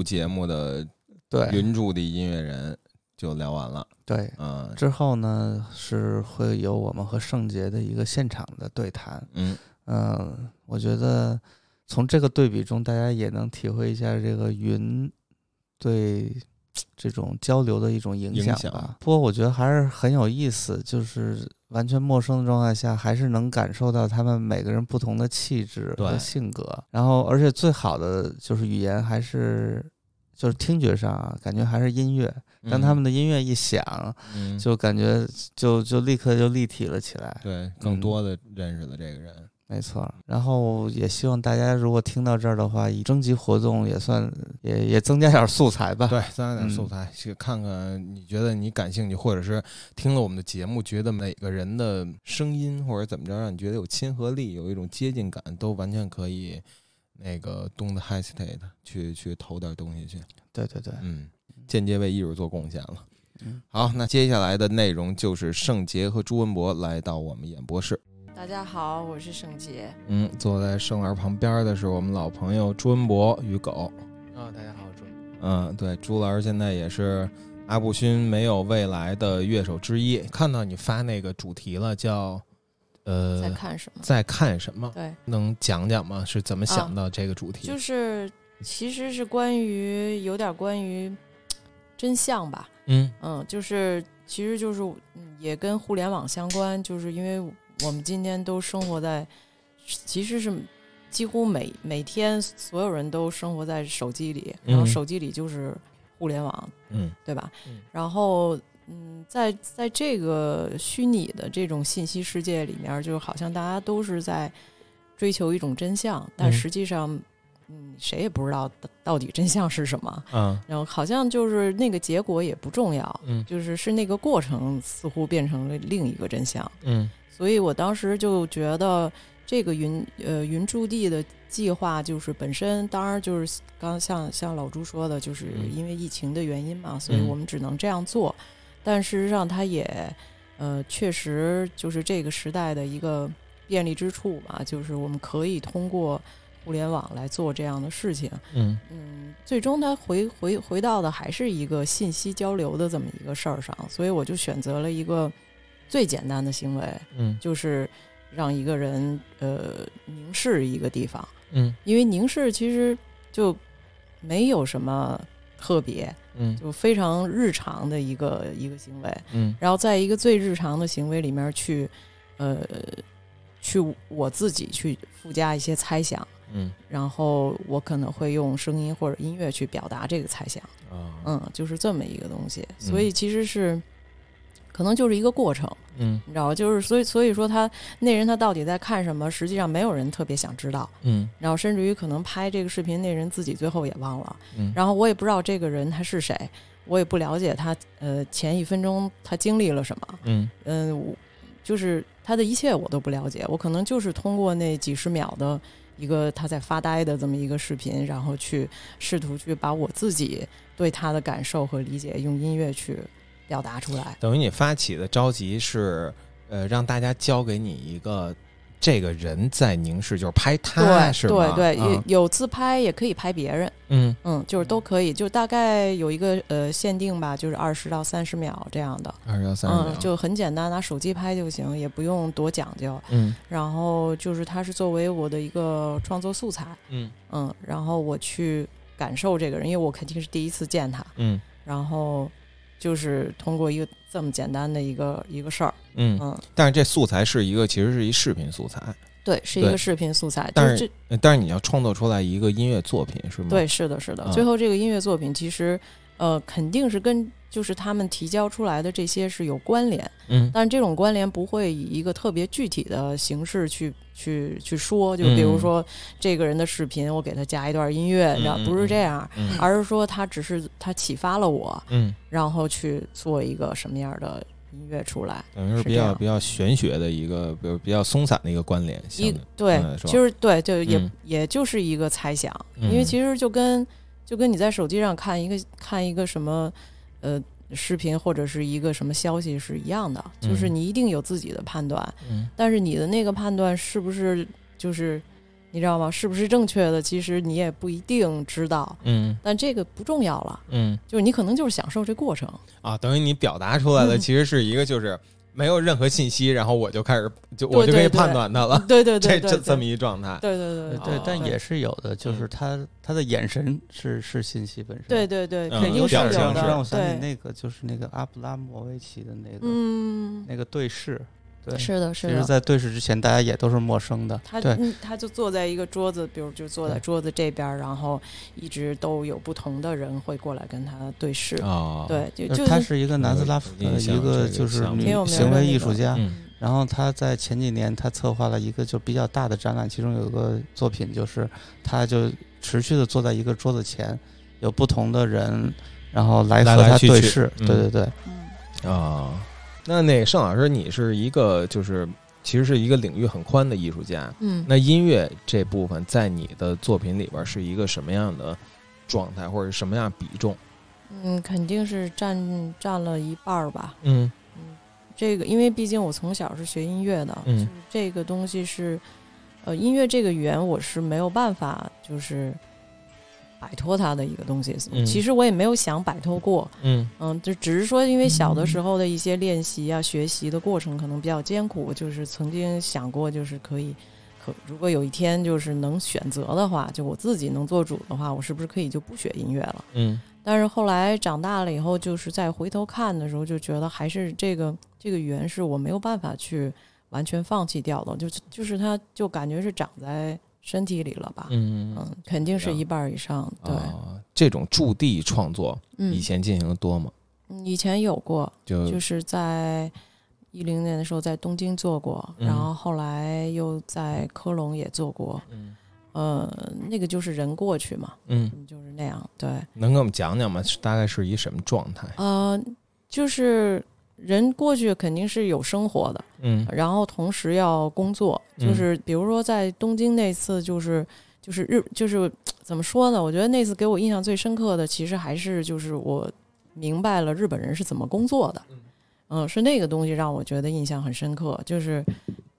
录节目的对云主的音乐人就聊完了。对，嗯之后呢是会有我们和圣杰的一个现场的对谈。嗯嗯，我觉得从这个对比中，大家也能体会一下这个云对这种交流的一种影影响响吧。不过我觉得还是很有意思，就是完全陌生的状态下，还是能感受到他们每个人不同的气质和性格。然后，而且最好的就是语言还是。就是听觉上啊，感觉还是音乐。当他们的音乐一响，嗯就感觉就就立刻就立体了起来。对更多的认识了这个人。没错，然后也希望大家如果听到这儿的话，以征集活动也算也也增加点素材吧。对，增加点素嗯材，去看看你觉得你感兴趣，或者是听了我们的节目，觉得每个人的声音或者怎么着，让你觉得有亲和力，有一种接近感，都完全可以那个 don't hesitate 去去投点东西去。对对对，嗯，间接为艺术做贡献了。嗯好，那接下来的内容就是圣杰和朱文博来到我们演播室。大家好，我是盛杰。嗯，坐在盛老师旁边的是我们老朋友朱文博与狗。啊、大家好，朱。嗯，对，朱老师现在也是阿布勋没有未来的乐手之一。看到你发那个主题了，叫呃，在看什么？在看什么？对，能讲讲吗？是怎么想啊到这个主题？就是其实是关于有点关于真相吧。嗯嗯，就是其实就是嗯也跟互联网相关，就是因为我们今天都生活在，其实是几乎每每天所有人都生活在手机里，然后嗯手机里就是互联网，嗯对吧？嗯然后嗯，在在这个虚拟的这种信息世界里面，就好像大家都是在追求一种真相，但嗯实际上，嗯，谁也不知道到到底真相是什么。嗯然后好像就是那个结果也不重要，嗯就是是那个过程似乎变成了另一个真相。嗯所以我当时就觉得这个云呃云驻地的计划，就是本身当然就是刚刚像像老朱说的，就是嗯因为疫情的原因嘛，所以嗯我们只能这样做。但事实上，它也呃确实就是这个时代的一个便利之处吧，就是我们可以通过互联网来做这样的事情。嗯嗯，最终它回回回到的还是一个信息交流的这么一个事儿上，所以我就选择了一个最简单的行为，嗯。就是让一个人呃凝视一个地方，嗯。因为凝视其实就没有什么特别，嗯。就非常日常的一个一个行为，嗯。然后在一个最日常的行为里面去呃去我自己去附加一些猜想。嗯。然后我可能会用声音或者音乐去表达这个猜想，啊嗯，就是这么一个东西，嗯。所以其实是，可能就是一个过程，嗯。你知道吧？就是所以所以说他那人他到底在看什么，实际上没有人特别想知道，嗯。然后甚至于可能拍这个视频那人自己最后也忘了，嗯。然后我也不知道这个人他是谁，我也不了解他呃前一分钟他经历了什么，嗯。就是他的一切我都不了解，我可能就是通过那几十秒的一个他在发呆的这么一个视频，然后去试图去把我自己对他的感受和理解用音乐去表达出来。等于你发起的召集是，呃，让大家交给你一个这个人在凝视，就是拍他对是吗？对对，有啊有自拍也可以拍别人，嗯嗯，就是都可以，就大概有一个呃限定吧，就是二十到三十秒这样的。二十到三十秒嗯，就很简单，拿手机拍就行，也不用多讲究。嗯然后就是它是作为我的一个创作素材，嗯嗯，然后我去感受这个人，因为我肯定是第一次见他，嗯然后就是通过一个这么简单的一个一个事儿，嗯嗯，但是这素材是一个，其实是一视频素材，对，是一个视频素材，但是这呃但是你要创作出来一个音乐作品是吗？对，是的，是的。啊最后这个音乐作品其实，呃，肯定是跟就是他们提交出来的这些是有关联，嗯。但是这种关联不会以一个特别具体的形式去去去说，就比如嗯。说这个人的视频，我给他加一段音乐，然后，不是这样，嗯。而是说他只是他启发了我，嗯，然后去做一个什么样的音乐出来，等于是比较比较玄学的一个，比如比较松散的一个关联。一对其实对，就也、嗯。也就是一个猜想，嗯因为其实就跟就跟你在手机上看一个看一个什么呃视频或者是一个什么消息是一样的，就是嗯你一定有自己的判断，嗯但是你的那个判断是不是就是你知道吗？是不是正确的？其实你也不一定知道，嗯但这个不重要了，嗯就是你可能就是享受这过程。啊，等于你表达出来的嗯其实是一个就是。没有任何信息，然后我就开始就我就可以判断他了。对对对这这这么一状态。对对对对，但哦也是有的，就是他他的眼神是是信息本身。对对对，嗯肯定是有表情的。让我想起，那个，就是那个阿布拉莫维奇的那个嗯，那个对视。对，是的，是的其实，在对视之前，大家也都是陌生的。他对，嗯，他就坐在一个桌子，比如就坐在桌子这边，然后一直都有不同的人会过来跟他对视。哦，对，就就是他是一个南斯拉夫的一个个就是行为艺术家，嗯然后他在前几年他策划了一个就比较大的展览，其中有一个作品就是他就持续的坐在一个桌子前，有不同的人，然后来和他来来去去对视。嗯对对对，嗯，啊，那那个盛老师，你是一个就是其实是一个领域很宽的艺术家。嗯那音乐这部分在你的作品里边是一个什么样的状态，或者什么样比重？嗯，肯定是占占了一半儿吧。嗯这个，因为毕竟我从小是学音乐的，嗯就是这个东西是，呃，音乐这个语言我是没有办法就是摆脱它的一个东西。嗯其实我也没有想摆脱过，嗯嗯，就只是说因为小的时候的一些练习啊、学习的过程可能比较艰苦，就是曾经想过，就是可以。可如果有一天就是能选择的话，就我自己能做主的话，我是不是可以就不学音乐了？嗯但是后来长大了以后，就是再回头看的时候，就觉得还是这个这个语言是我没有办法去完全放弃掉的，就就是它就感觉是长在身体里了吧，嗯嗯，肯定是一半以上，对，啊，这种驻地创作嗯。以前进行的多吗？嗯以前有过，就就是在一零年的时候在东京做过，嗯。然后后来又在科隆也做过，嗯。呃，那个就是人过去嘛，嗯，就是那样，对，能给我们讲讲吗？大概是一什么状态？呃，就是人过去肯定是有生活的，嗯然后同时要工作，就是比如说在东京那次，就是就是日就是怎么说呢？我觉得那次给我印象最深刻的，其实还是就是我明白了日本人是怎么工作的，嗯，是那个东西让我觉得印象很深刻，就是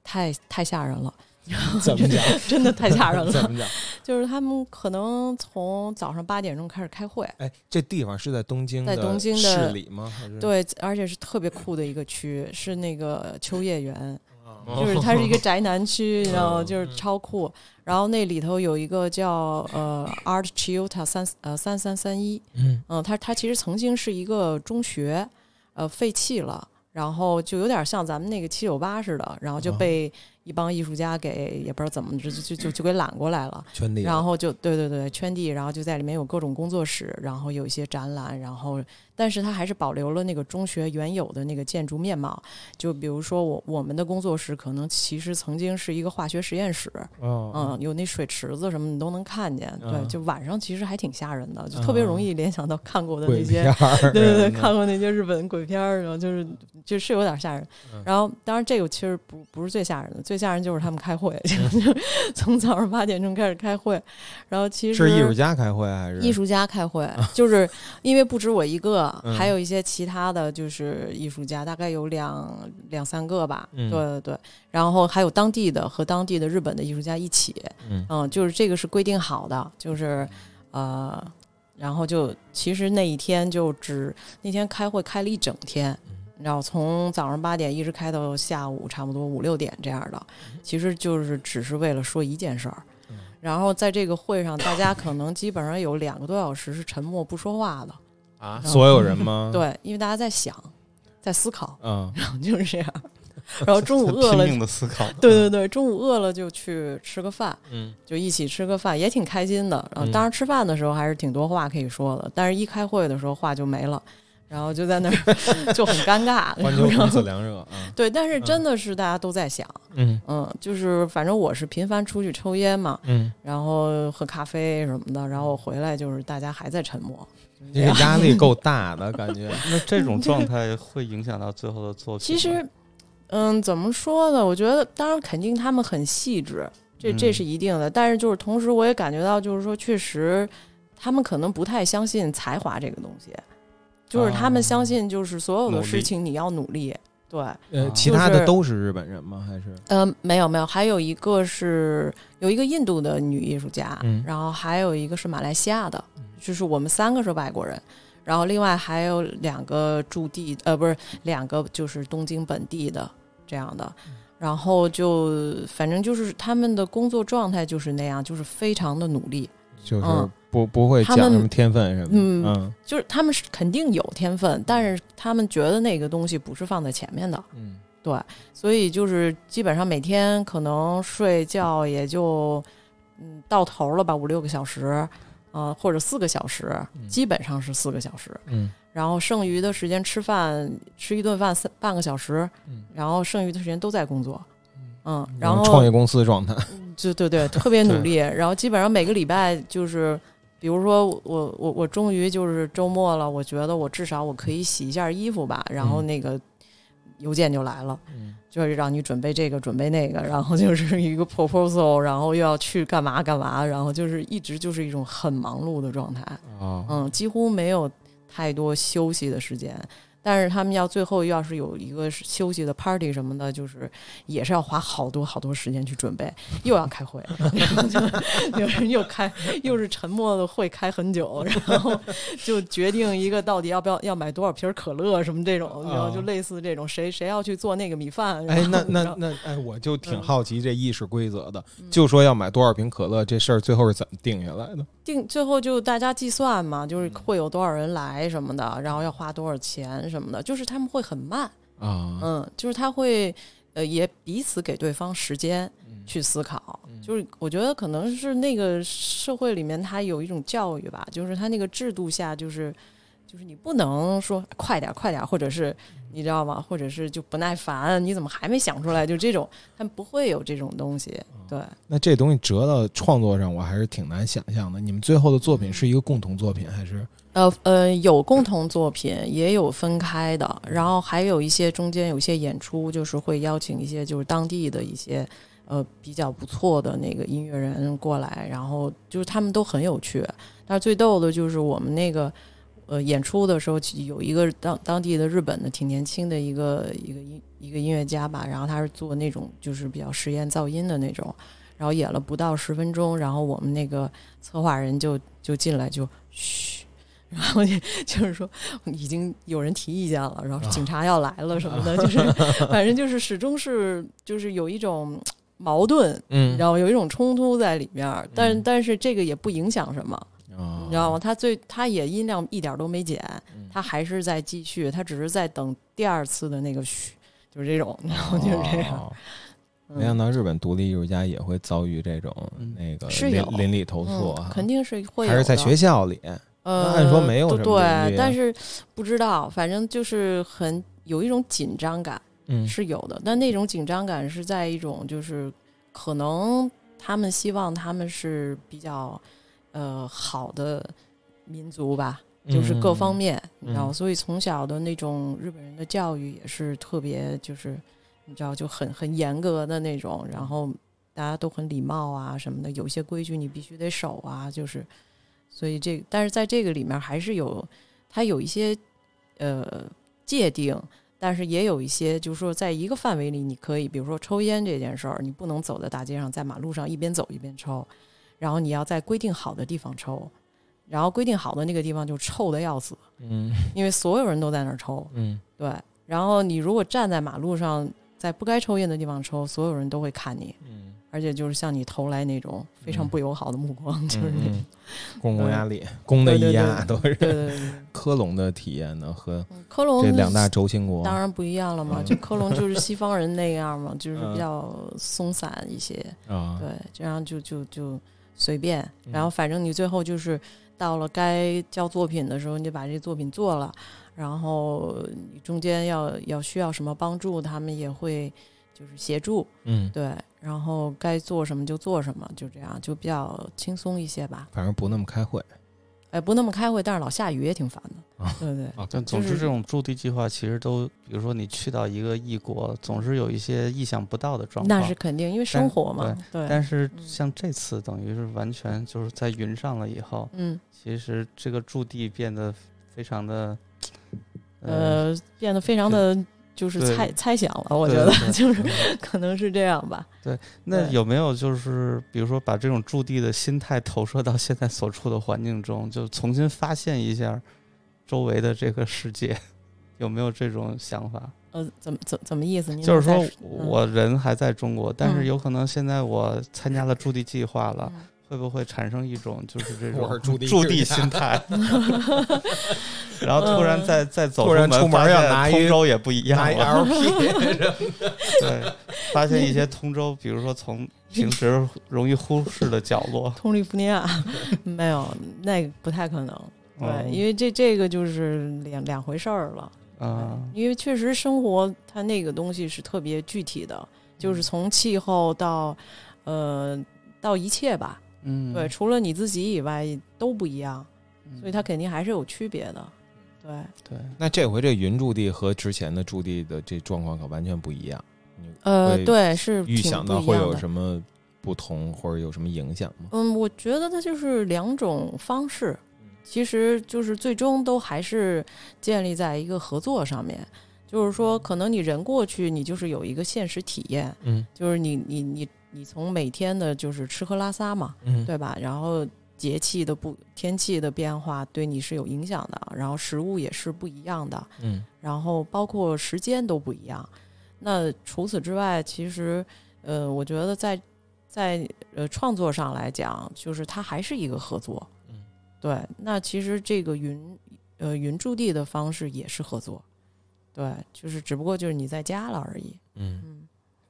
太太吓人了。怎么讲？真的太吓人了。怎么讲？就是他们可能从早上八点钟开始开会，哎，这地方是在东京在东京的市里吗？对，而且是特别酷的一个区，是那个秋叶原，哦就是它是一个宅男区，然后就是超酷。然后那里头有一个叫呃 Art Chiota 三呃三三三一，嗯嗯，它它其实曾经是一个中学，呃废弃了，然后就有点像咱们那个七九八似的，然后就哦被一帮艺术家给也不知道怎么就就就就给揽过来了。圈地了，然后就对对对，圈地，然后就在里面有各种工作室，然后有一些展览，然后但是它还是保留了那个中学原有的那个建筑面貌。就比如说我我们的工作室可能其实曾经是一个化学实验室，哦，嗯，有那水池子什么你都能看见。对，嗯就晚上其实还挺吓人的，就特别容易联想到看过的那些对对对，嗯看过那些日本鬼片儿，然后就是就是有点吓人。嗯然后当然这个其实不不是最吓人的，最吓人就是他们开会，就是 从早上八点钟开始开会，然后其实是艺术家开会还是艺术家开会，就是因为不止我一个，嗯还有一些其他的就是艺术家，大概有两两三个吧。嗯对对对，然后还有当地的和当地的日本的艺术家一起，嗯就是这个是规定好的，就是呃，然后就其实那一天就只那天开会开了一整天。然后从早上八点一直开到下午差不多五六点这样的，其实就是只是为了说一件事儿。然后在这个会上，大家可能基本上有两个多小时是沉默不说话的。啊，嗯所有人吗？，对，因为大家在想，在思考，嗯然后就是这样。然后中午饿了拼，命的思考。对对对，中午饿了就去吃个饭，嗯就一起吃个饭，也挺开心的。然后嗯当时吃饭的时候还是挺多话可以说的，但是一开会的时候话就没了，然后就在那儿 就很尴尬。环球红然后凉热啊，对，但是真的是大家都在想，嗯嗯，就是反正我是频繁出去抽烟嘛，嗯，然后喝咖啡什么的，然后我回来就是大家还在沉默。这个压力够大的感觉，那这种状态会影响到最后的作品？其实，嗯，怎么说呢？我觉得，当然肯定他们很细致，这这嗯是一定的。但是就是同时，我也感觉到，就是说，确实他们可能不太相信才华这个东西，就是他们相信就是所有的事情你要努力。对，呃，啊其他的都是日本人吗？还是呃，没有没有，还有一个是有一个印度的女艺术家，嗯然后还有一个是马来西亚的，就是我们三个是外国人，然后另外还有两个驻地，呃，不是两个就是东京本地的这样的，嗯然后就反正就是他们的工作状态就是那样，就是非常的努力，就是嗯。不不会讲什么天分什么的？嗯嗯。就是他们是肯定有天分，但是他们觉得那个东西不是放在前面的，嗯。对，所以就是基本上每天可能睡觉也就嗯到头了吧，五六个小时，呃或者四个小时，基本上是四个小时。嗯。然后剩余的时间吃饭，吃一顿饭三半个小时，嗯。然后剩余的时间都在工作，嗯，然后创业公司状态，对对对，特别 努力。然后基本上每个礼拜就是，比如说我我我终于就是周末了，我觉得我至少我可以洗一下衣服吧，然后嗯。那个邮件就来了。嗯就是让你准备这个准备那个，然后就是一个 proposal，然后又要去干嘛干嘛，然后就是一直就是一种很忙碌的状态，哦，嗯，几乎没有太多休息的时间。但是他们要最后要是有一个休息的 party 什么的，就是也是要花好多好多时间去准备，又要开会，然 后就有人又开又是沉默的会开很久，然后就决定一个到底要不要要买多少瓶可乐什么这种，然后就类似这种谁谁要去做那个米饭，哎，那那那哎，我就挺嗯好奇这议事规则的，就说要买多少瓶可乐，这事儿最后是怎么定下来的？定最后就大家计算嘛，就是会有多少人来什么的，然后要花多少钱什么的，就是他们会很慢，啊，嗯，就是他会呃也彼此给对方时间去思考，就是我觉得可能是那个社会里面他有一种教育吧，就是他那个制度下就是就是你不能说快点快点，或者是你知道吗？或者是就不耐烦，你怎么还没想出来？就这种，他们不会有这种东西，对。那这东西折到创作上，我还是挺难想象的。你们最后的作品是一个共同作品，还是呃呃，有共同作品，也有分开的，然后还有一些中间有一些演出，就是会邀请一些就是当地的一些呃比较不错的那个音乐人过来，然后就是他们都很有趣。但是最逗的就是我们那个呃演出的时候，有一个当当地的日本的挺年轻的一个一个音一个音乐家吧，然后他是做那种就是比较实验噪音的那种，然后演了不到十分钟，然后我们那个策划人就就进来就嘘。然后就就是说，已经有人提意见了，然后警察要来了什么的，就是反正就是始终是就是有一种矛盾，嗯。然后有一种冲突在里面儿，但但是这个也不影响什么，啊你知道吗？他最他也音量一点都没减，嗯。他还是在继续，他只是在等第二次的那个嘘，就是这种，然后就是这样。哦 没想到日本独立艺术家也会遭遇这种那个邻邻里投诉肯定是会有还是在学校里。呃，按说没有什么对，但是不知道，反正就是很有一种紧张感，嗯是有的。但那种紧张感是在一种就是可能他们希望他们是比较呃好的民族吧，就是各方面，嗯然后所以从小的那种日本人的教育也是特别就是你知道就很很严格的那种，然后大家都很礼貌啊什么的，有些规矩你必须得守啊，就是。所以这，但是在这个里面还是有，它有一些呃界定，但是也有一些，就是说，在一个范围里，你可以，比如说抽烟这件事儿，你不能走在大街上，在马路上一边走一边抽，然后你要在规定好的地方抽，然后规定好的那个地方就臭的要死，嗯。因为所有人都在那儿抽，嗯。对，然后你如果站在马路上，在不该抽烟的地方抽，所有人都会看你，嗯，而且就是向你投来那种非常不友好的目光，就是那种。嗯。公共压力，公的一压都是。对对对对。科隆的体验呢和科隆这两大轴心国当然不一样了嘛，嗯就科隆就是西方人那样嘛，就是嗯。比较松散一些，啊。对，这样就就就随便，嗯。然后反正你最后就是到了该交作品的时候，你就把这作品做了，然后你中间要要需要什么帮助，他们也会就是协助，嗯。对，然后该做什么就做什么，就这样就比较轻松一些吧。反正不那么开会。哎，不那么开会，但是老下雨也挺烦的，啊对不对？但总之，这种驻地计划其实都，比如说你去到一个异国，总是有一些意想不到的状况。那是肯定，因为生活嘛，对。但是像这次，等于是完全就是在云上了以后，嗯，其实这个驻地变得非常的，呃，变得非常的就是猜猜想了，我觉得 就是 可能是这样吧。对，那有没有就是比如说把这种驻地的心态投射到现在所处的环境中，就重新发现一下周围的这个世界，有没有这种想法？呃，怎么怎怎么意思？就是说我人还在中国，但是嗯。有可能现在我参加了驻地计划了，嗯会不会产生一种就是这种驻地心态？然后突然再再走突然出门发现要拿一通州也不一样了 LP 对，发现一些通州，比如说从平时容易忽视的角落，通利福尼亚没有，那个不太可能。对，嗯因为这这个就是两两回事儿了。啊，因为确实生活它那个东西是特别具体的，就是从气候到呃到一切吧。嗯，对，除了你自己以外都不一样，嗯所以它肯定还是有区别的。对，对，那这回这云驻地和之前的驻地的这状况可完全不一样。你呃对是预想到会有什么不同或者有什么影响吗？嗯，我觉得它就是两种方式。其实就是最终都还是建立在一个合作上面。就是说，可能你人过去，你就是有一个现实体验，嗯就是你你你你从每天的就是吃喝拉撒嘛，嗯对吧？然后节气的不天气的变化对你是有影响的，然后食物也是不一样的，嗯然后包括时间都不一样。那除此之外，其实呃，我觉得在在呃创作上来讲，就是它还是一个合作。嗯，对。那其实这个云呃云驻地的方式也是合作，对，就是只不过就是你在家了而已。嗯。嗯，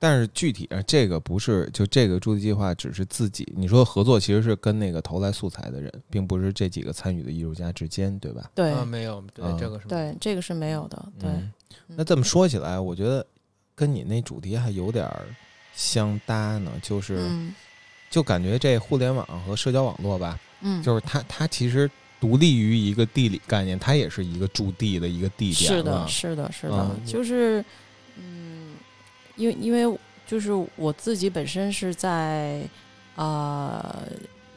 但是具体啊，这个不是就这个驻地计划只是自己，你说合作其实是跟那个投来素材的人，并不是这几个参与的艺术家之间，对吧？对、啊，没有，对啊，这个是没对，这个是没有的。对，嗯那这么说起来，我觉得跟你那主题还有点儿相搭呢，就是、嗯就感觉这互联网和社交网络吧，嗯，就是它它其实独立于一个地理概念，它也是一个驻地的一个地点是的，是的，是的，嗯就是，嗯，因为因为就是我自己本身是在啊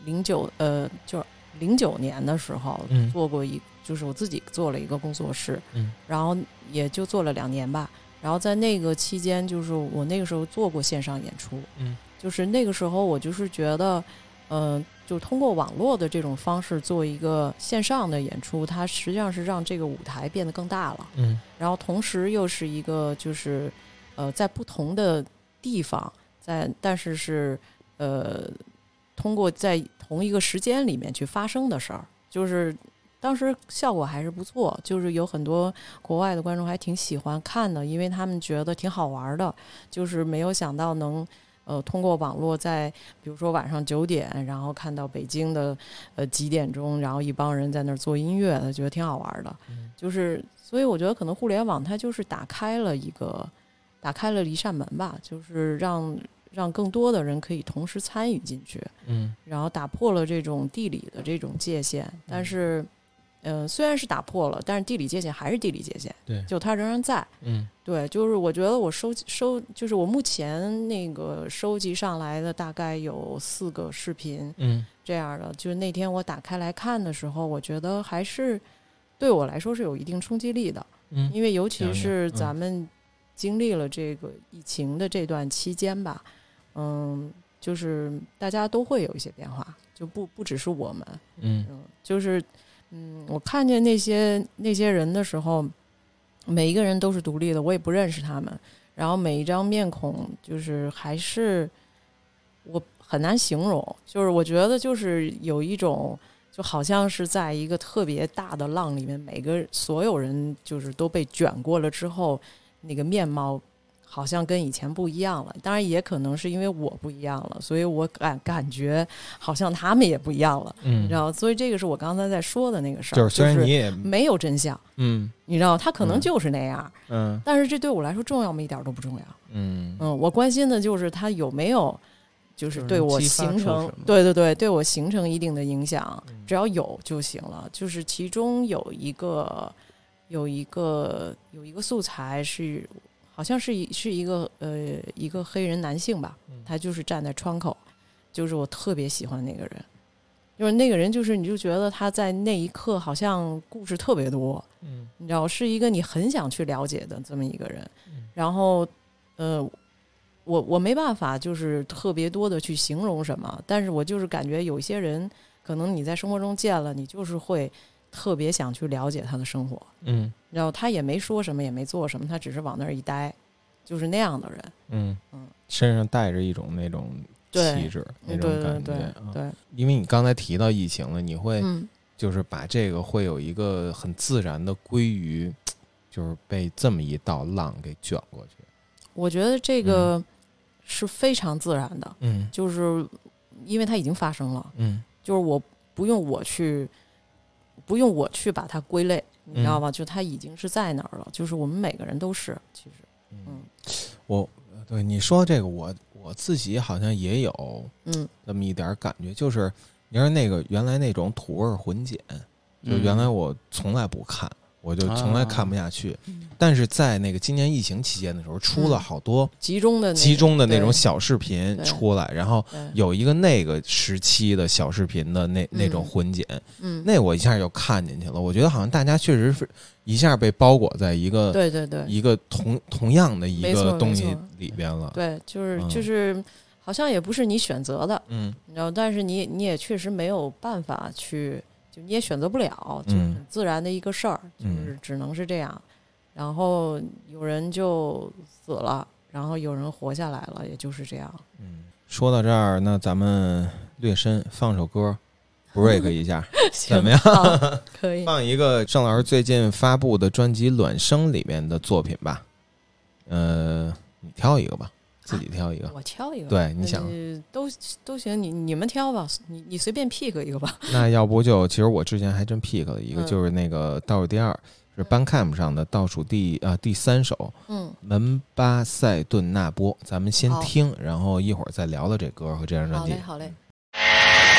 零九呃，就是零九年的时候嗯做过一，就是我自己做了一个工作室，嗯然后也就做了两年吧。然后在那个期间，就是我那个时候做过线上演出，嗯，就是那个时候我就是觉得，嗯、就通过网络的这种方式做一个线上的演出，它实际上是让这个舞台变得更大了。嗯然后同时又是一个就是呃在不同的地方，在但是是呃通过在同一个时间里面去发生的事儿，就是当时效果还是不错，就是有很多国外的观众还挺喜欢看的，因为他们觉得挺好玩的，就是没有想到能。呃，通过网络在比如说晚上九点，然后看到北京的呃几点钟，然后一帮人在那儿做音乐，他觉得挺好玩的。就是，所以我觉得可能互联网它就是打开了一个，打开了一扇门吧，就是让让更多的人可以同时参与进去，嗯然后打破了这种地理的这种界限。但是，嗯、虽然是打破了，但是地理界限还是地理界限，对就它仍然在。嗯对，就是我觉得我收集收，就是我目前那个收集上来的大概有四个视频，嗯这样的。就是那天我打开来看的时候，我觉得还是对我来说是有一定冲击力的，嗯因为尤其是嗯咱们经历了这个疫情的这段期间吧，嗯，就是大家都会有一些变化，就不不只是我们，嗯嗯，就是嗯，我看见那些那些人的时候，每一个人都是独立的，我也不认识他们，然后每一张面孔就是还是我很难形容，就是我觉得就是有一种。就好像是在一个特别大的浪里面，每个所有人就是都被卷过了之后，那个面貌好像跟以前不一样了。当然，也可能是因为我不一样了，所以我感感觉好像他们也不一样了。嗯你知道，所以这个是我刚才在说的那个事儿，就是虽然你也没有真相，嗯你知道，他可能嗯就是那样，嗯但是这对我来说重要吗？一点儿都不重要。嗯嗯，我关心的就是他有没有，就是对我形成对对对，对我形成一定的影响，嗯只要有就行了。就是其中有一个，有一个有一个素材是，好像是一是一个呃一个黑人男性吧，嗯他就是站在窗口，就是我特别喜欢那个人。就是那个人，就是你就觉得他在那一刻好像故事特别多，嗯你知道，是一个你很想去了解的这么一个人。嗯然后，呃，我我没办法就是特别多的去形容什么，但是我就是感觉有一些人，可能你在生活中见了，你就是会特别想去了解他的生活。嗯。然后他也没说什么，也没做什么，他只是往那儿一待，就是那样的人。嗯。嗯，身上带着一种那种气质，那嗯种对对对感觉啊。对，因为你刚才提到疫情了，你会嗯。就是把这个会有一个很自然的归于，就是被这么一道浪给卷过去。我觉得这个是非常自然的，嗯。就是因为它已经发生了，嗯。就是我不用我去，不用我去把它归类，你知道嗯。吧？就它已经是在那儿了，就是我们每个人都是，其实，嗯。我对你说这个，我我自己好像也有嗯。那么一点感觉，就是你说那个原来那种土味混剪，就原来我从来不看，我就从来看不下去。嗯但是在那个今年疫情期间的时候，出了好多集中的那集中的那种小视频出来，然后有一个那个时期的小视频的那那种嗯混剪，嗯那我一下就看进去了。我觉得好像大家确实是一下被包裹在一个对对对一个同同样的一个东西里边了。对，就是嗯就是，好像也不是你选择的，嗯你知道，但是你你也确实没有办法去，就你也选择不了，就很自然的一个事儿，就是只能是这样。然后有人就死了，然后有人活下来了，也就是这样。嗯说到这儿，那咱们略深放首歌，break 一下，怎么样？可以放一个郑老师最近发布的专辑《卵生》里面的作品吧。呃，你挑一个吧，自己挑一个。我挑一个，对，你想，呃都都行，你你们挑吧，你你随便 pick 一个吧。那要不就，其实我之前还真 pick 了一个，嗯就是那个倒数第二，是 Bandcamp 上的倒数第啊、第三首，嗯门巴塞顿纳波。咱们先听，然后一会儿再聊聊这歌和这张专辑好嘞，。好嘞。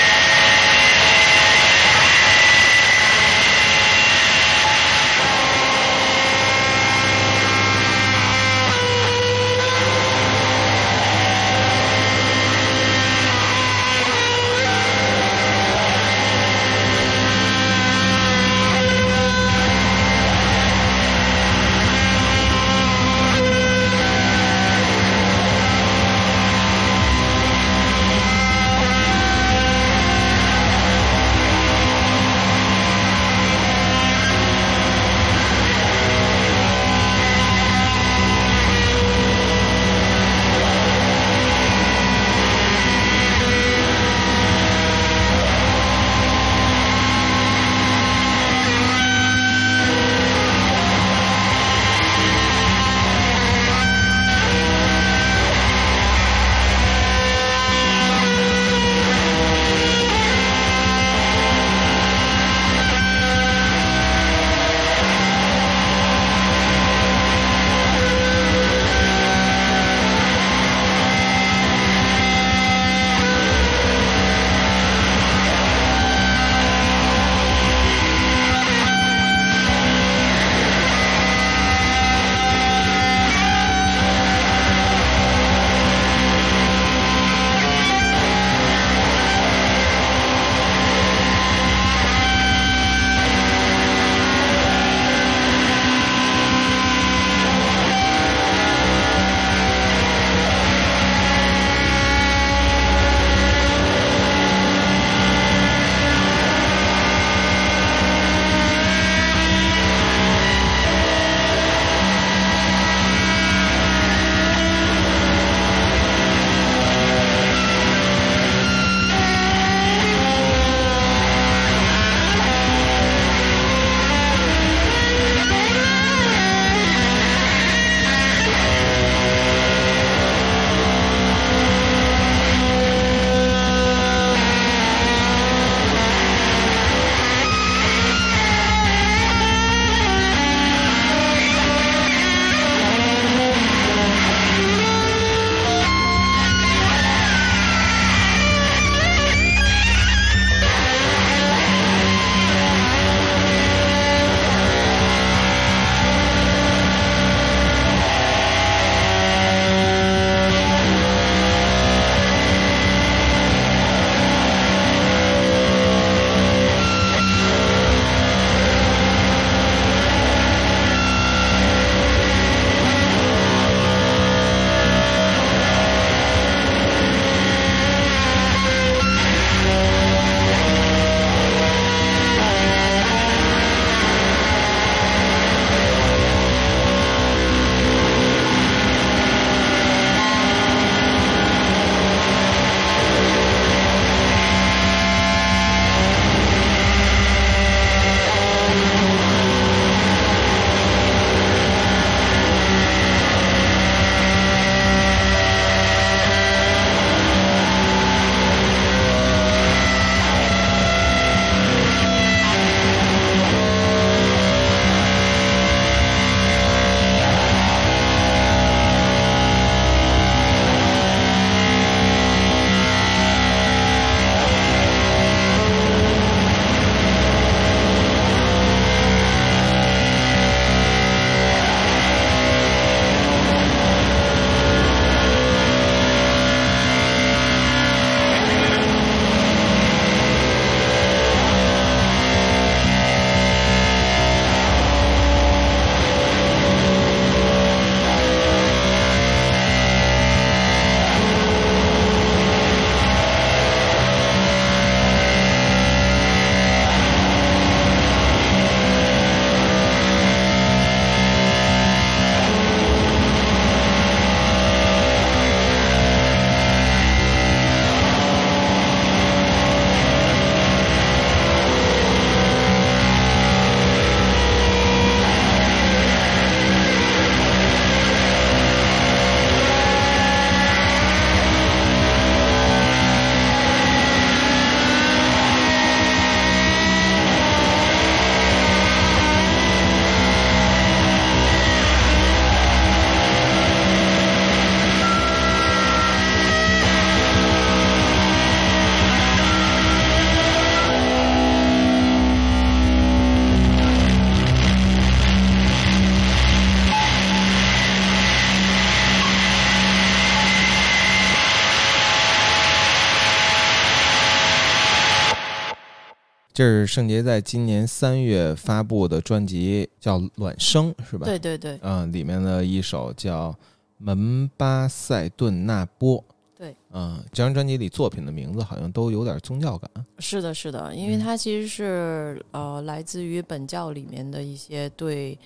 这是圣杰在今年三月发布的专辑，叫《卵生》，是吧？对对对嗯，里面的一首叫《门巴塞顿纳波》。对，嗯，这张专辑里作品的名字好像都有点宗教感。是的，是的，因为它其实是呃来自于本教里面的一些对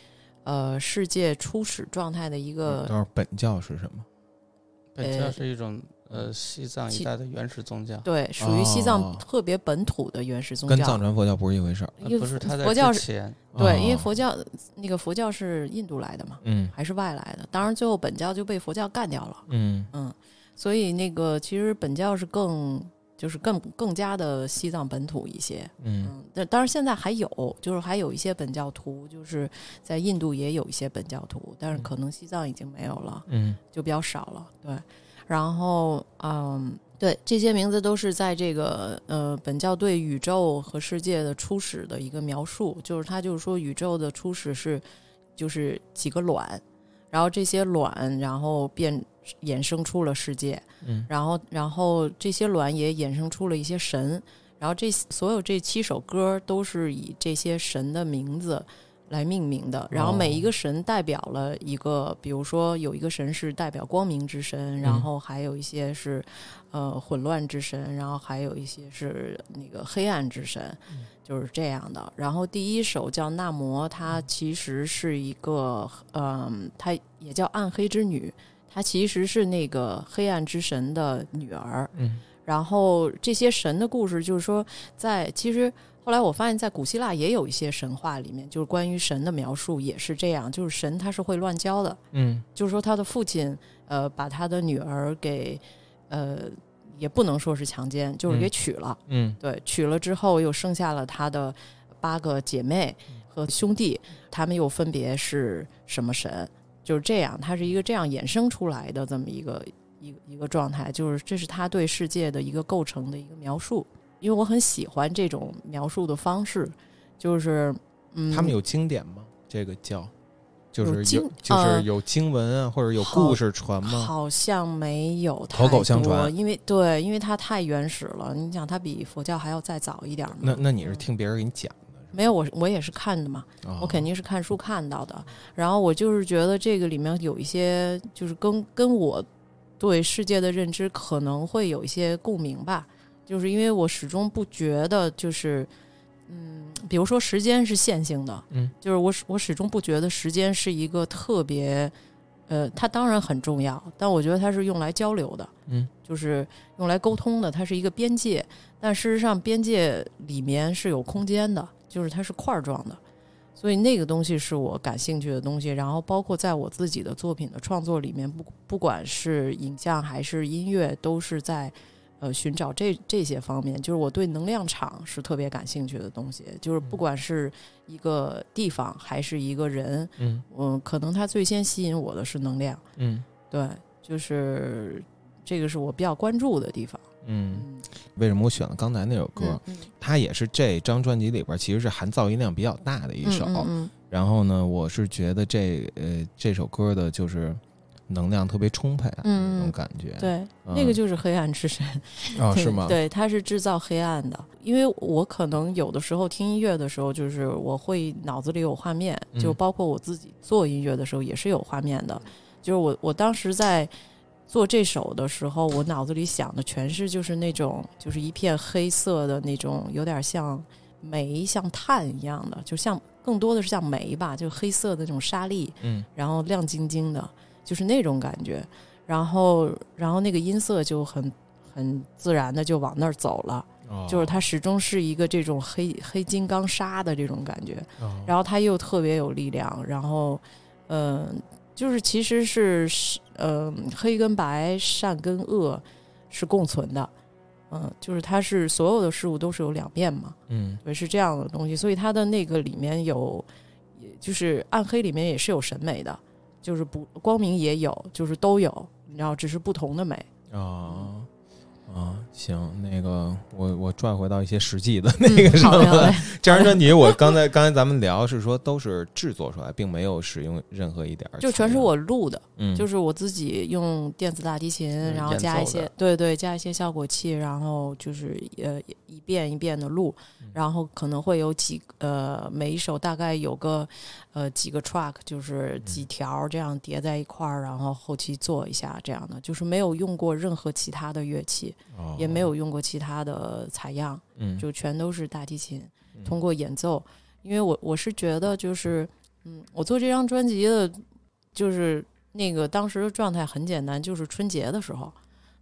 呃世界初始状态的一个本教是什么？本教呃是一种呃西藏一西带的原始宗教，对属于西藏哦特别本土的原始宗教。跟藏传佛教不是一回事儿。因为呃不是他在佛教是，对，因为哦佛教那个佛教是印度来的嘛，嗯还是外来的？当然最后本教就被佛教干掉了。嗯嗯，所以那个其实本教是更就是更更加的西藏本土一些。嗯嗯，但当然现在还有，就是还有一些本教徒，就是在印度也有一些本教徒，但是可能西藏已经没有了，嗯就比较少了。对，然后嗯，对，这些名字都是在这个呃本教对宇宙和世界的初始的一个描述，就是他就是说宇宙的初始是就是几个卵，然后这些卵然后变衍生出了世界，嗯。然后然后这些卵也衍生出了一些神，然后这所有这七首歌都是以这些神的名字来命名的，然后每一个神代表了一个，比如说有一个神是代表光明之神，然后还有一些是呃混乱之神，然后还有一些是那个黑暗之神，就是这样的。然后第一首叫《纳摩》，它其实是一个嗯、它也叫暗黑之女。她其实是那个黑暗之神的女儿，嗯然后这些神的故事，就是说在其实后来我发现，在古希腊也有一些神话里面，就是关于神的描述也是这样，就是神他是会乱交的，嗯就是说他的父亲呃把他的女儿给呃也不能说是强奸，就是给嗯娶了，嗯对，娶了之后又生下了他的八个姐妹和兄弟，他们又分别是什么神？就是这样，它是一个这样衍生出来的这么一个一个一个状态，就是这是他对世界的一个构成的一个描述。因为我很喜欢这种描述的方式，就是嗯，他们有经典吗？这个叫就是有有经就是呃有经文啊，或者有故事传吗？好像没有太口口相多传因为对，因为它太原始了。你想，它比佛教还要再早一点嘛？那那你是听别人给你讲的？没有，我我也是看的嘛。哦我肯定是看书看到的。然后我就是觉得这个里面有一些，就是跟跟我对世界的认知可能会有一些共鸣吧。就是因为我始终不觉得，就是嗯，比如说时间是线性的，嗯，就是我始我始终不觉得时间是一个特别，呃，它当然很重要，但我觉得它是用来交流的，嗯，就是用来沟通的，它是一个边界。但事实上，边界里面是有空间的，就是它是块儿状的。所以那个东西是我感兴趣的东西，然后包括在我自己的作品的创作里面，不不管是影像还是音乐，都是在呃寻找这这些方面。就是我对能量场是特别感兴趣的东西，就是不管是一个地方还是一个人，嗯嗯，可能他最先吸引我的是能量，嗯对，就是这个是我比较关注的地方。嗯，为什么我选了刚才那首歌？嗯嗯它也是这张专辑里边其实是含噪音量比较大的一首。嗯嗯然后呢，我是觉得这呃这首歌的就是能量特别充沛，嗯那种感觉。对，嗯那个就是黑暗之神。哦，是吗？，对，它是制造黑暗的。因为我可能有的时候听音乐的时候，就是我会脑子里有画面，嗯就包括我自己做音乐的时候也是有画面的。就是我我当时在做这首的时候，我脑子里想的全是就是那种就是一片黑色的那种，有点像煤像炭一样的，就像更多的是像煤吧，就黑色的那种沙粒，嗯然后亮晶晶的，就是那种感觉。然后，然后那个音色就很很自然的就往那儿走了，哦就是它始终是一个这种黑黑金刚砂的这种感觉。哦然后它又特别有力量，然后，嗯、就是其实是是，呃，黑跟白、善跟恶是共存的，嗯、就是它是所有的事物都是有两面嘛，嗯对，是这样的东西，所以它的那个里面有，就是暗黑里面也是有审美的，就是不光明也有，就是都有，你知道，只是不同的美。啊，啊，行，那个我我转回到一些实际的那个什么好嘞好嘞，这张专辑，我刚才刚才咱们聊是说都是制作出来，并没有使用任何一点儿就全是我录的，嗯就是我自己用电子大提琴，嗯然后加一些对对，加一些效果器，然后就是呃一遍一遍的录，嗯然后可能会有几呃每一首大概有个呃几个 track，就是几条这样叠在一块儿，然后后期做一下这样的，就是没有用过任何其他的乐器，哦。也没有用过其他的采样，嗯。就全都是大提琴，通过演奏，因为我我是觉得就是嗯，我做这张专辑的，就是那个当时的状态很简单，就是春节的时候，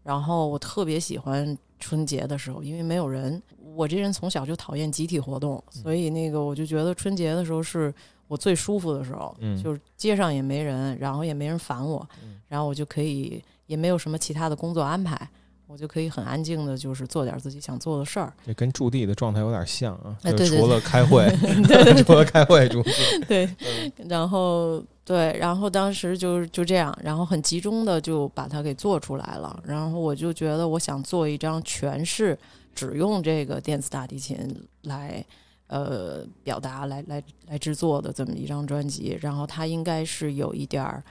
然后我特别喜欢春节的时候，因为没有人。我这人从小就讨厌集体活动，所以那个我就觉得春节的时候是我最舒服的时候，嗯。就是街上也没人，然后也没人烦我，然后我就可以也没有什么其他的工作安排，我就可以很安静的，就是做点自己想做的事儿。这跟驻地的状态有点像啊，哎对对除了开会，除了开会 对嗯，然后对，然后当时就就这样，然后很集中的就把它给做出来了。然后我就觉得我想做一张全是只用这个电子大提琴来呃表达、来来来制作的这么一张专辑。然后它应该是有一点儿，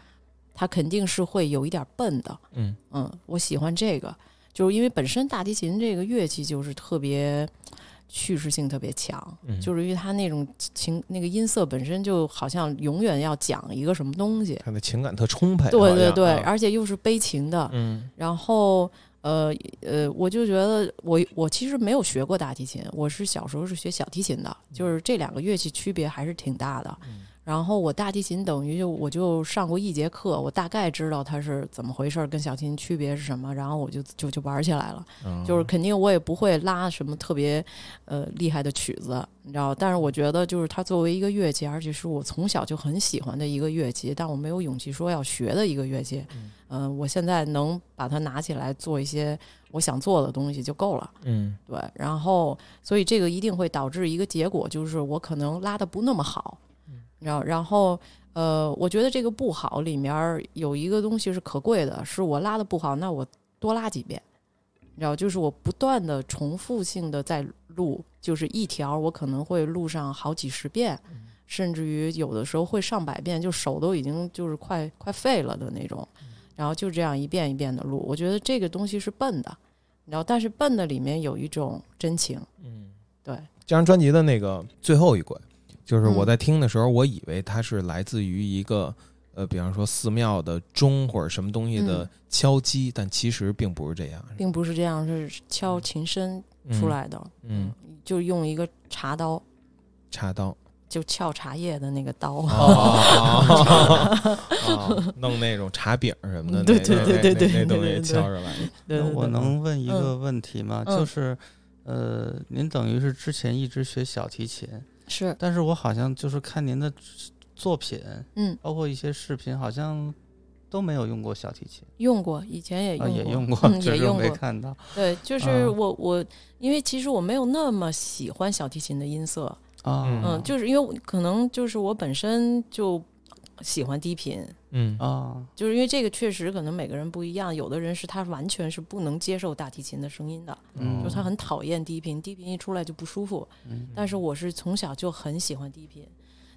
它肯定是会有一点儿笨的。嗯嗯，我喜欢这个，就是因为本身大提琴这个乐器就是特别叙事性特别强，嗯就是因为它那种情那个音色本身就好像永远要讲一个什么东西，它的情感特充沛，对对对，啊而且又是悲情的，嗯然后呃呃，我就觉得我我其实没有学过大提琴，我是小时候是学小提琴的，就是这两个乐器区别还是挺大的。然后我大提琴等于就我就上过一节课，我大概知道它是怎么回事儿，跟小提琴区别是什么，然后我就就就玩起来了。嗯就是肯定我也不会拉什么特别呃厉害的曲子，你知道，但是我觉得就是它作为一个乐器，而且是我从小就很喜欢的一个乐器，但我没有勇气说要学的一个乐器。嗯、我现在能把它拿起来做一些我想做的东西就够了。嗯对，然后所以这个一定会导致一个结果，就是我可能拉的不那么好，你知道，然后呃，我觉得这个不好里面有一个东西是可贵的，是我拉的不好，那我多拉几遍，然后，就是我不断的重复性的在录，就是一条我可能会录上好几十遍，甚至于有的时候会上百遍，就手都已经就是快快废了的那种，然后就这样一遍一遍的录，我觉得这个东西是笨的，然后但是笨的里面有一种真情，嗯，对，这张专辑的那个最后一轨，就是我嗯在听的时候，我以为它是来自于一个呃，比方说寺庙的钟或者什么东西的嗯敲击，但其实并不是这样。并不是这样，是敲琴身出来的，嗯，就用一个茶刀，茶刀就撬茶叶的那个刀。哦哦弄那种茶饼什么的，对对对对对那那东西敲出来。我能问一嗯个问题吗？嗯就是，呃，您等于是之前一直学小提琴，是，但是我好像就是看您的作品，嗯，包括一些视频，好像都没有用过小提琴。用过，以前也啊用过，也用过也用过。没看到。对，就是啊。我我，因为其实我没有那么喜欢小提琴的音色，啊，嗯，就是因为可能就是我本身就喜欢低频，嗯。啊，就是因为这个确实可能每个人不一样，有的人是他完全是不能接受大提琴的声音的，嗯。就他很讨厌低频，低频一出来就不舒服。嗯。但是我是从小就很喜欢低频，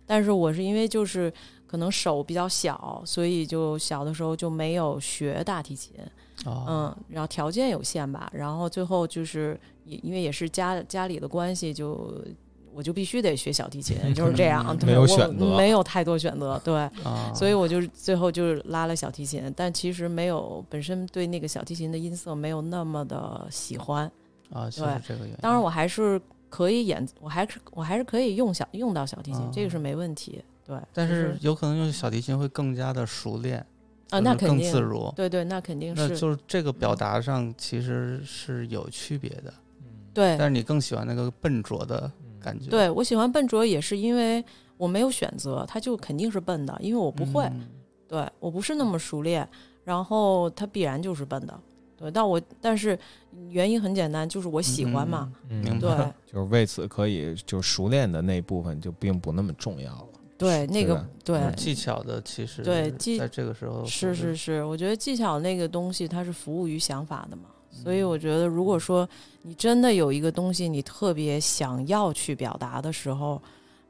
但是我是因为就是可能手比较小，所以就小的时候就没有学大提琴，哦，嗯，然后条件有限吧，然后最后就是也因为也是家家里的关系就。我就必须得学小提琴，就是这样，对没有选择没有太多选择，对，啊，所以我就最后就是拉了小提琴，但其实没有本身对那个小提琴的音色没有那么的喜欢。啊，就对是这个原因。当然，我还是可以演，我还是我还是可以用小用到小提琴，啊这个是没问题。对，但是有可能用小提琴会更加的熟练啊，那肯定自如。对对，那肯定是那就是这个表达上其实是有区别的，对但是你更喜欢那个笨拙的感觉。对我喜欢笨拙也是因为我没有选择，它就肯定是笨的，因为我不会，嗯对我不是那么熟练，然后它必然就是笨的。对，但我但是原因很简单，就是我喜欢嘛。嗯对明白。就是为此可以就熟练的那部分就并不那么重要了。对，那个对技巧的其实对技在这个时候是是是，我觉得技巧那个东西它是服务于想法的嘛，所以我觉得，如果说你真的有一个东西，你特别想要去表达的时候，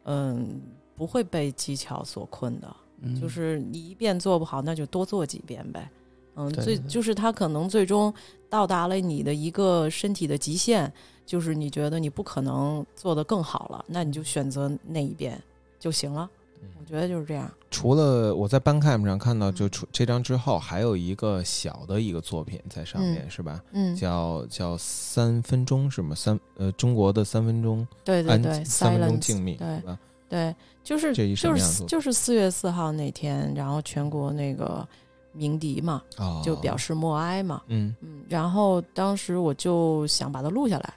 嗯，不会被技巧所困的。嗯就是你一遍做不好，那就多做几遍呗。嗯，最就是他可能最终到达了你的一个身体的极限，就是你觉得你不可能做得更好了，那你就选择那一遍就行了。我觉得就是这样。除了我在 Bandcamp 上看到，就除这张之后，还有一个小的一个作品在上面，嗯是吧？嗯叫叫三分钟是吗？三呃，中国的三分钟，对对对三分钟静谧，对吧？对，就是这一什就是就是四月四号那天，然后全国那个鸣笛嘛，哦就表示默哀嘛。嗯嗯，然后当时我就想把它录下来，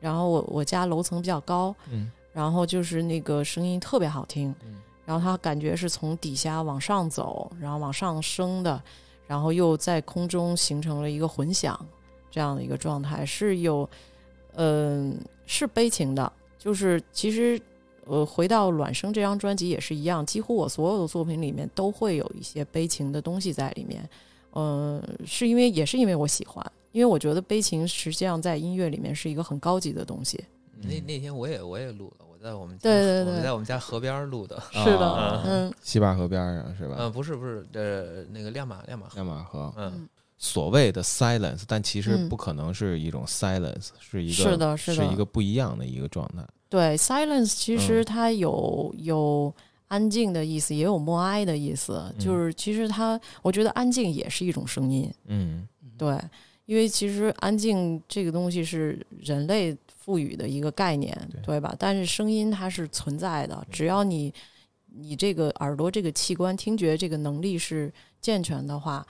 然后我我家楼层比较高，嗯然后就是那个声音特别好听，嗯然后它感觉是从底下往上走，然后往上升的，然后又在空中形成了一个混响这样的一个状态，是有，嗯、是悲情的，就是其实。呃，回到《卵生》这张专辑也是一样，几乎我所有的作品里面都会有一些悲情的东西在里面。呃，是因为也是因为我喜欢，因为我觉得悲情实际上在音乐里面是一个很高级的东西。那那天我也我也录了，在我们家对对对我们在我们家河边儿录的。是的嗯西坝河边上是吧？嗯，不是不是，呃，那个亮马亮马河。亮马河，嗯，所谓的 silence，但其实嗯不可能是一种 silence，、是一个是的是的一个不一样的一个状态。对，silence 其实嗯它有、有安静的意思，也有默哀的意思。就是其实它，我觉得安静也是一种声音。嗯对，因为其实安静这个东西是人类赋予的一个概念，对吧？但是声音它是存在的，只要你你这个耳朵这个器官听觉这个能力是健全的话，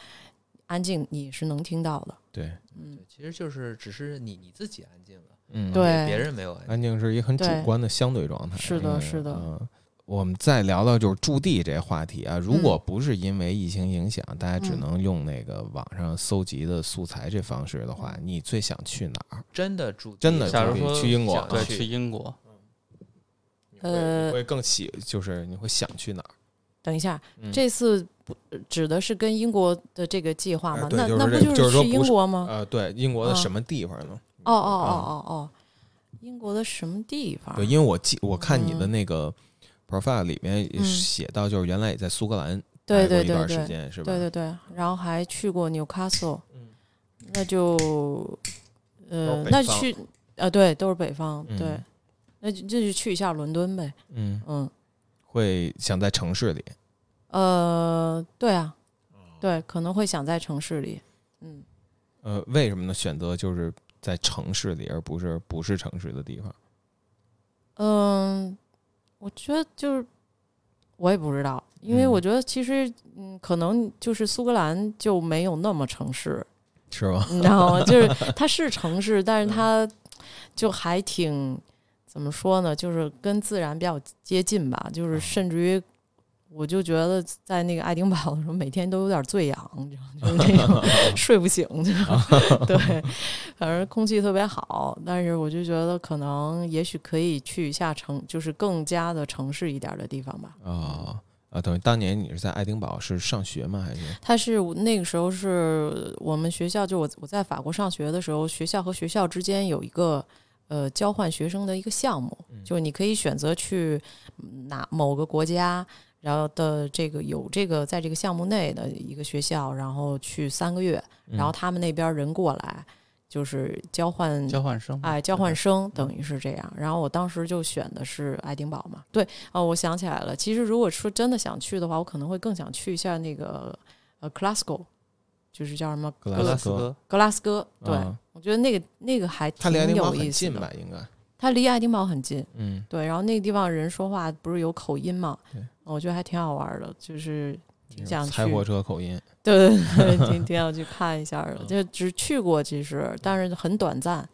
安静你是能听到的。对，嗯，其实就是只是你你自己安静了，嗯，对别人没有安静。安静是一个很主观的相对状态。是的嗯是的嗯我们再聊聊就是驻地这话题啊，如嗯果不是因为疫情影响，大家只嗯能用那个网上搜集的素材这方式的话，你最想去哪儿？真的驻地真的假如说驻地去英国想啊，去英国，呃你，会更喜，就是你会想去哪儿？等一下，嗯这次不指的是跟英国的这个计划吗？那就是那不就是说不是英国吗？呃，对，英国的啊什么地方呢？哦哦哦哦哦，英国的什么地方？对，因为我记我看你的嗯那个 profile 里面写到，就是原来也在苏格兰对待过一段对对。对，时间，是吧？对对对，然后还去过纽卡索，那就呃，那去呃，对，都是北方，嗯。对，那就这就去一下伦敦呗，嗯。嗯，会想在城市里。呃，对啊，哦。对，可能会想在城市里，嗯，呃，为什么呢？选择就是在城市里，而不是不是城市的地方。嗯，我觉得就是我也不知道，因为嗯我觉得其实嗯，可能就是苏格兰就没有那么城市，是吗？你知道吗？就是 它是城市，但是它就还挺怎么说呢？就是跟自然比较接近吧。就是甚至于，我就觉得在那个爱丁堡的时候，每天都有点醉氧，你知道，就是那种 睡不醒，就 对，反正空气特别好。但是我就觉得，可能也许可以去一下城，就是更加的城市一点的地方吧。啊啊，等于当年你是在爱丁堡是上学吗？还是他是那个时候是我们学校，就我我在法国上学的时候，学校和学校之间有一个呃交换学生的一个项目，就是你可以选择去嗯哪某个国家，然后的这个有这个在这个项目内的一个学校，然后去三个月，嗯然后他们那边人过来。就是交换交换生哎，交换生等于是这样。然后我当时就选的是爱丁堡嘛。对哦，我想起来了。其实如果说真的想去的话，我可能会更想去一下那个呃 Glasgow，就是叫什么格拉斯哥格拉斯哥。对，啊我觉得那个那个还它挺离爱丁堡很有意思的近吧？应该。它离爱丁堡很近。嗯，对。然后那个地方人说话不是有口音嘛？对，我觉得还挺好玩的，就是挺想去。开火车口音。对对对，挺挺想去看一下的，就只去过其实，但是很短暂，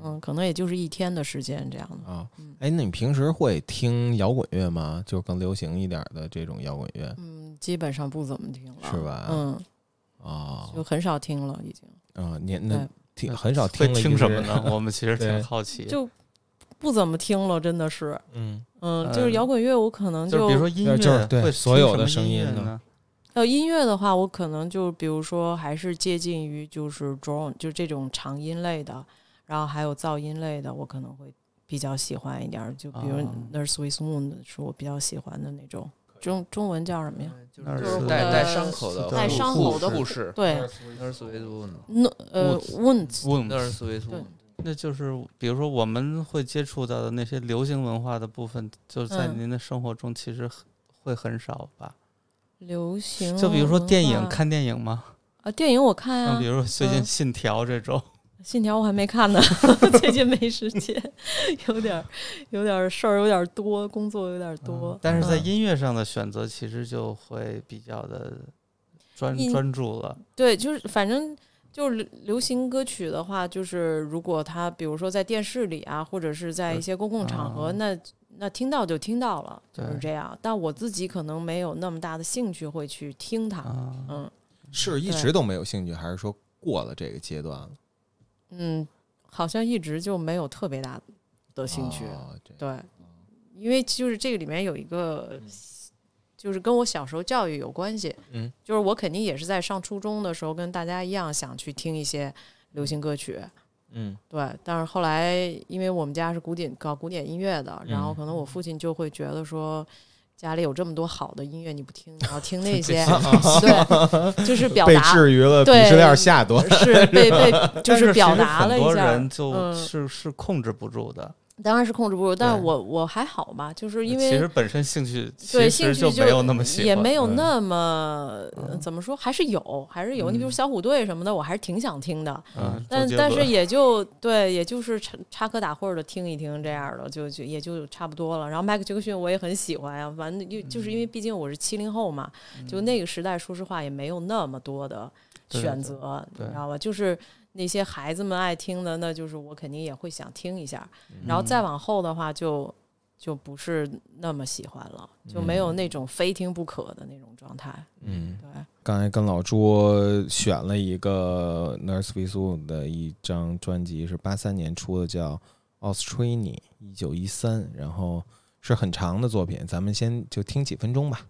嗯，可能也就是一天的时间这样的。啊，哎，那你平时会听摇滚乐吗？就更流行一点的这种摇滚乐，嗯，基本上不怎么听了，是吧？嗯，哦，就很少听了，已经啊，你那听很少听了，听什么呢？我们其实挺 好奇。就不怎么听了，真的是，嗯。嗯，就是摇滚乐，我可能就比如说音乐，就是对会所有的声音呢音乐呢？还有音乐的话，我可能就比如说还是接近于就是 drone，就这种长音类的，然后还有噪音类的，我可能会比较喜欢一点儿。就比如哦。Nurse with Moon 是我比较喜欢的那种。中中文叫什么呀？就是带带伤口的带伤口的护士，对，nurse with wound，那呃 wounds nurse with 对。wound，那就是比如说我们会接触到的那些流行文化的部分，就是在嗯您的生活中其实很会很少吧？流行就比如说电影，看电影吗？啊，电影我看啊，像比如说最近《嗯信条》这种，信条我还没看呢，最近没时间，有点儿有点儿事儿，有点儿多，工作有点儿多。但是在嗯音乐上的选择其实就会比较的专音专注了。对，就是反正就是流流行歌曲的话，就是如果他比如说在电视里啊，或者是在一些公共场合，啊那那听到就听到了，就是这样。但我自己可能没有那么大的兴趣会去听它，啊嗯是一直都没有兴趣，还是说过了这个阶段了？嗯，好像一直就没有特别大的兴趣。对，因为就是这个里面有一个，就是跟我小时候教育有关系。嗯，就是我肯定也是在上初中的时候，跟大家一样想去听一些流行歌曲。嗯对，但是后来因为我们家是古典搞古典音乐的，然后嗯可能我父亲就会觉得说。家里有这么多好的音乐，你不听，你要听那 些，对，就是表被达制于了对鄙视链下端是被被 就是表达了一下，人就嗯是是控制不住的。当然是控制不住，但是我我还好吧，就是因为其实本身兴趣对兴趣就没有那么喜欢，也没有嗯。那么、呃怎么说，还是有，还是有。你比如小虎队什么的，我还是挺想听的，嗯但但是也就对，也就是插插科打诨的听一听这样的，就就也就差不多了。然后迈克杰克逊我也很喜欢呀，反正就就是嗯因为毕竟我是七零后嘛，就那个时代，说实话也没有那么多的对对。对选择，你知道吧？就是那些孩子们爱听的，那就是我肯定也会想听一下。然后嗯再往后的话就，就不是那么喜欢了，就没有那种非听不可的那种状态。嗯，对。刚才跟老朱选了一个 Nurse Wound 的一张专辑，是八三年出的，叫《Australia》，一九一三，然后是很长的作品，咱们先就听几分钟吧。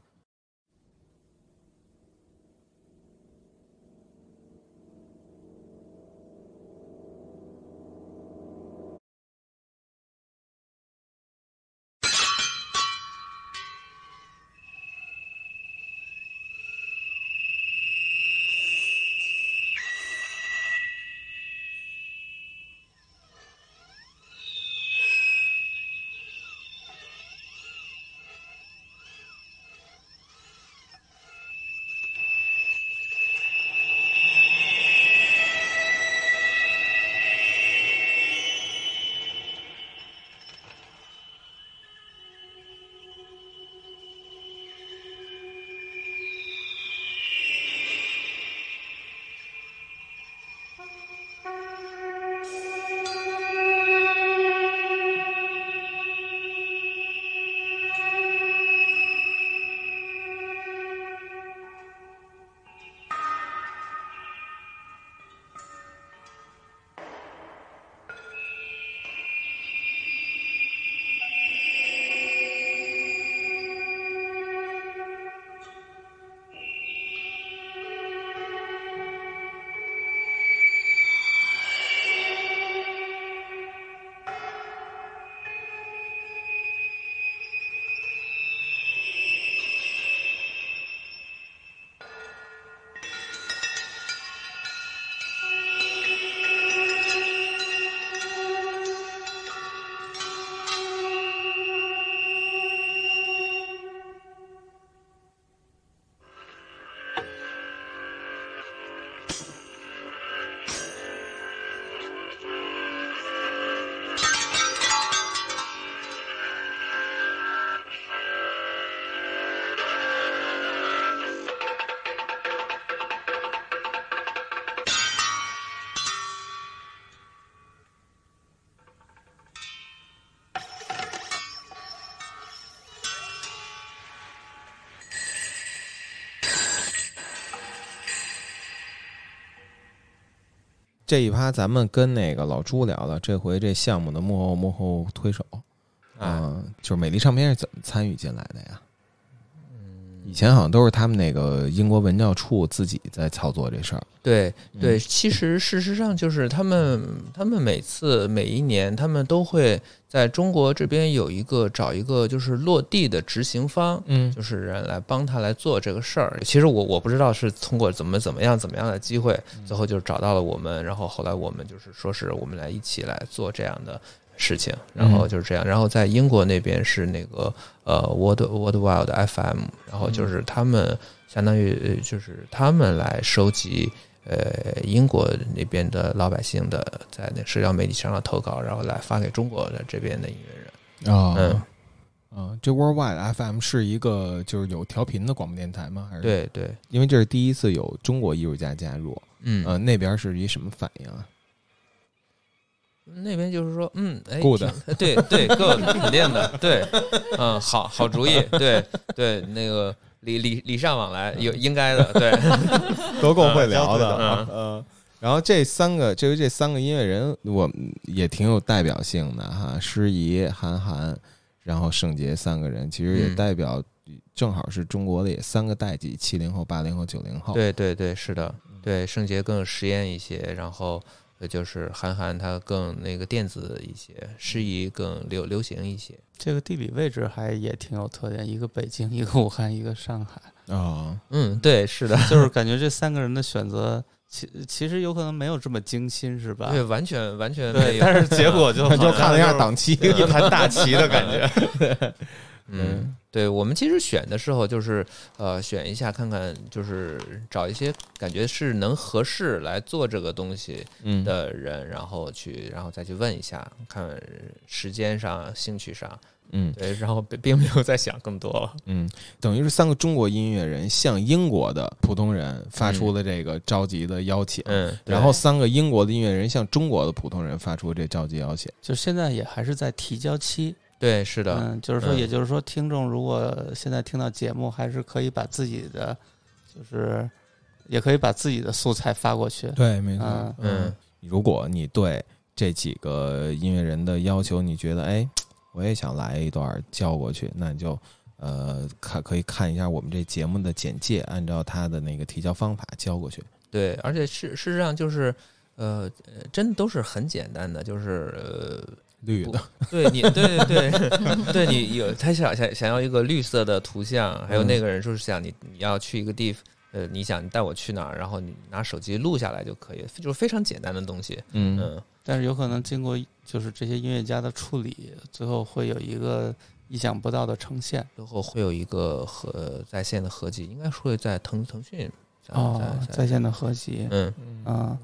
这一趴咱们跟那个老朱聊了，这回这项目的幕后幕后推手，哎嗯、就是美丽唱片是怎么参与进来的呀？以前好像都是他们那个英国文教处自己在操作这事儿。对对，嗯其实事实上就是他们，他们每次每一年，他们都会在中国这边有一个找一个就是落地的执行方，嗯就是人来帮他来做这个事儿。其实我我不知道是通过怎么怎么样怎么样的机会，最后就找到了我们，然后后来我们就是说是我们来一起来做这样的事情，然后就是这样。然后在英国那边是那个呃 World World Wild FM，然后就是他们相当于呃就是他们来收集。呃，英国那边的老百姓的在那社交媒体上的投稿，然后来发给中国的这边的音乐人。啊嗯，嗯，这 Worldwide FM 是一个就是有调频的广播电台吗？还是对对，因为这是第一次有中国艺术家加入，嗯呃，那边是一什么反应啊？那边就是说，嗯，哎 Good 对对，good，肯定的，对，嗯，好好主意，对对，那个礼礼礼尚往来，有应该的，对，都够会聊的嗯啊。呃，然后这三个，这这三个音乐人，我们也挺有代表性的哈。诗怡、韩寒，然后圣杰三个人，其实也嗯代表，正好是中国的也三个代际：七零后、八零后、九零后。对对对，是的，对，圣杰更实验一些，然后呃就是韩寒他更那个电子一些，诗意更流流行一些。这个地理位置还也挺有特点，一个北京，一个武汉，一个上海。啊，嗯，对，是的，就是感觉这三个人的选择，其其实有可能没有这么精心，是吧？对，完全完全，没有，但是结果就 就看了一下档期，一盘大棋的感觉。嗯，对，我们其实选的时候就是呃选一下看看，就是找一些感觉是能合适来做这个东西嗯的人，然后去然后再去问一下，看时间上、兴趣上，嗯对，然后并并没有再想更多了。嗯，等于是三个中国音乐人向英国的普通人发出了这个召集的邀请，嗯，然后三个英国的音乐人向中国的普通人发出这召集邀请。就现在也还是在提交期。对，是的，嗯，就是说，嗯也就是说，听众如果现在听到节目，还是可以把自己的，就是也可以把自己的素材发过去。对，没错。嗯嗯，如果你对这几个音乐人的要求，你觉得哎，我也想来一段交过去，那你就呃看可以看一下我们这节目的简介，按照他的那个提交方法交过去。对，而且事事实上就是呃呃真的都是很简单的，就是呃。不绿的，对你，对对对，对 你有他想想想要一个绿色的图像，还有那个人就是想你你要去一个地，呃，你想你带我去哪儿，然后你拿手机录下来就可以，就是非常简单的东西。嗯嗯，但是有可能经过就是这些音乐家的处理，最后会有一个意想不到的呈现。最后会有一个合在线的合集，应该是会在腾腾讯哦，在在线的合集。嗯啊，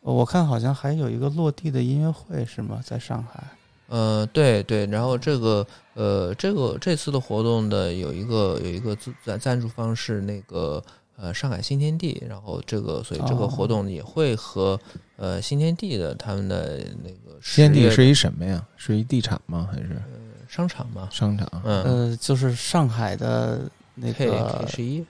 我看好像还有一个落地的音乐会是吗？在上海。呃，对对，然后这个呃，这个这次的活动的有一个有一个赞赞助方是那个呃上海新天地，然后这个所以这个活动也会和、呃新天地的他们的那个新天地是一什么呀？是一地产吗？还是呃商场吗？商场？嗯，呃，就是上海的那 K 个 K 十一，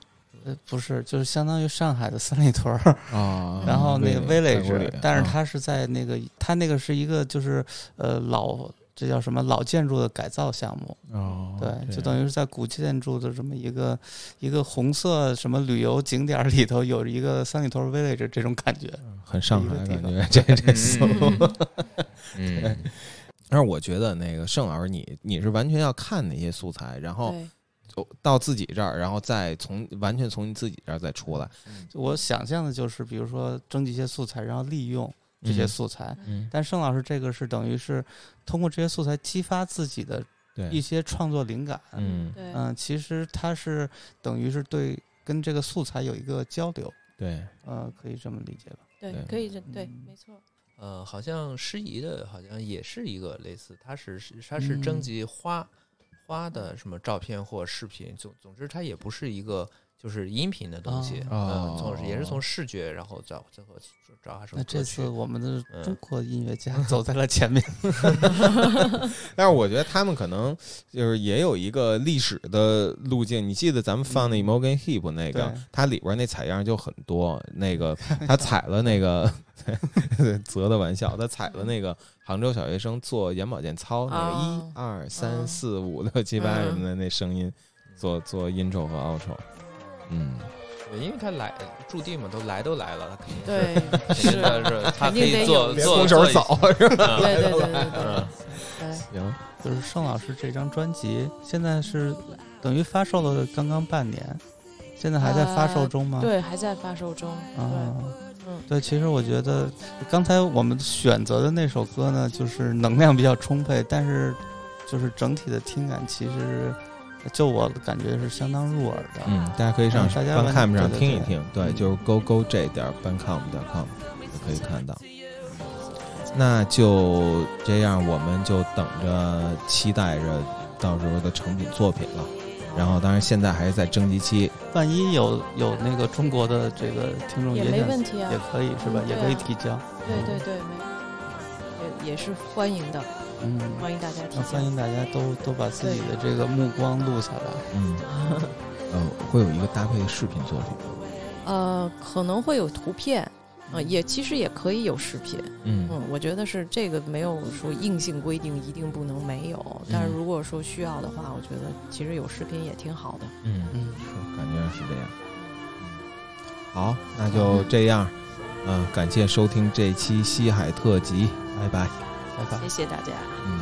呃，不是，就是相当于上海的三里屯儿啊 然后那个 Village，village，但是啊它是在那个，它那个是一个就是呃老，这叫什么老建筑的改造项目，哦对，就等于是在古建筑的这么一个一个红色什么旅游景点儿里头有一个三里屯 village 这种感觉，很上海感觉，这 这思路。嗯 对。但是我觉得那个盛老师你，你是完全要看那些素材，然后到自己这儿，然后再从完全从你自己这儿再出来。就我想象的就是，比如说征集一些素材，然后利用这些嗯素材。嗯但盛老师这个是等于是通过这些素材激发自己的一些创作灵感。嗯对嗯，其实他是等于是对跟这个素材有一个交流。对，呃，可以这么理解吧？对对，可以这对，没错。呃，好像诗怡的，好像也是一个类似，它是是它是征嗯集花、花的什么照片或视频，总总之它也不是一个就是音频的东西，哦嗯，从也是从视觉，然后再最后找它什么那这次我们的嗯中国音乐家走在了前面。但是我觉得他们可能就是也有一个历史的路径。你记得咱们放那 Morgan Heap 那个对，它里边那采样就很多。那个 他采了那个 泽的玩笑，他采了那个杭州小学生做眼保健操那个一哦二三嗯四五六七八嗯。什么的那声音，做做 intro 和 outro。嗯，对，因为他来驻地嘛，都来都来了，他肯定对 肯定是的是他可肯定得以做做空手做一走是吧嗯 对对对对对嗯，行，就是盛老师这张专辑现在是等于发售了刚刚半年，现在还在发售中吗？呃对，还在发售中。啊对，其实我觉得刚才我们选择的那首歌呢，就是能量比较充沛，但是就是整体的听感其实，就我感觉是相当入耳的。嗯，大家可以上大家完 Bandcamp 上对对对听一听，对，嗯就是 go go j 点 bandcamp 点 com 就可以看到。那就这样，我们就等着期待着到时候的成品作品了。然后，当然现在还是在征集期，万一有有那个中国的这个听众也没问题啊也可以是吧？嗯也可以提交。对对对，没也也是欢迎的，嗯，欢迎大家提欢。迎大家都都把自己的这个目光录下来。嗯，呃，会有一个搭配的视频作品。呃，可能会有图片，啊、也其实也可以有视频。嗯我觉得是这个没有说硬性规定一定不能没有，但是嗯如果说需要的话，我觉得其实有视频也挺好的。嗯嗯，是，感觉是这样。好，那就这样。嗯、感谢收听这期西海特辑，拜拜，拜拜。谢谢大家。嗯。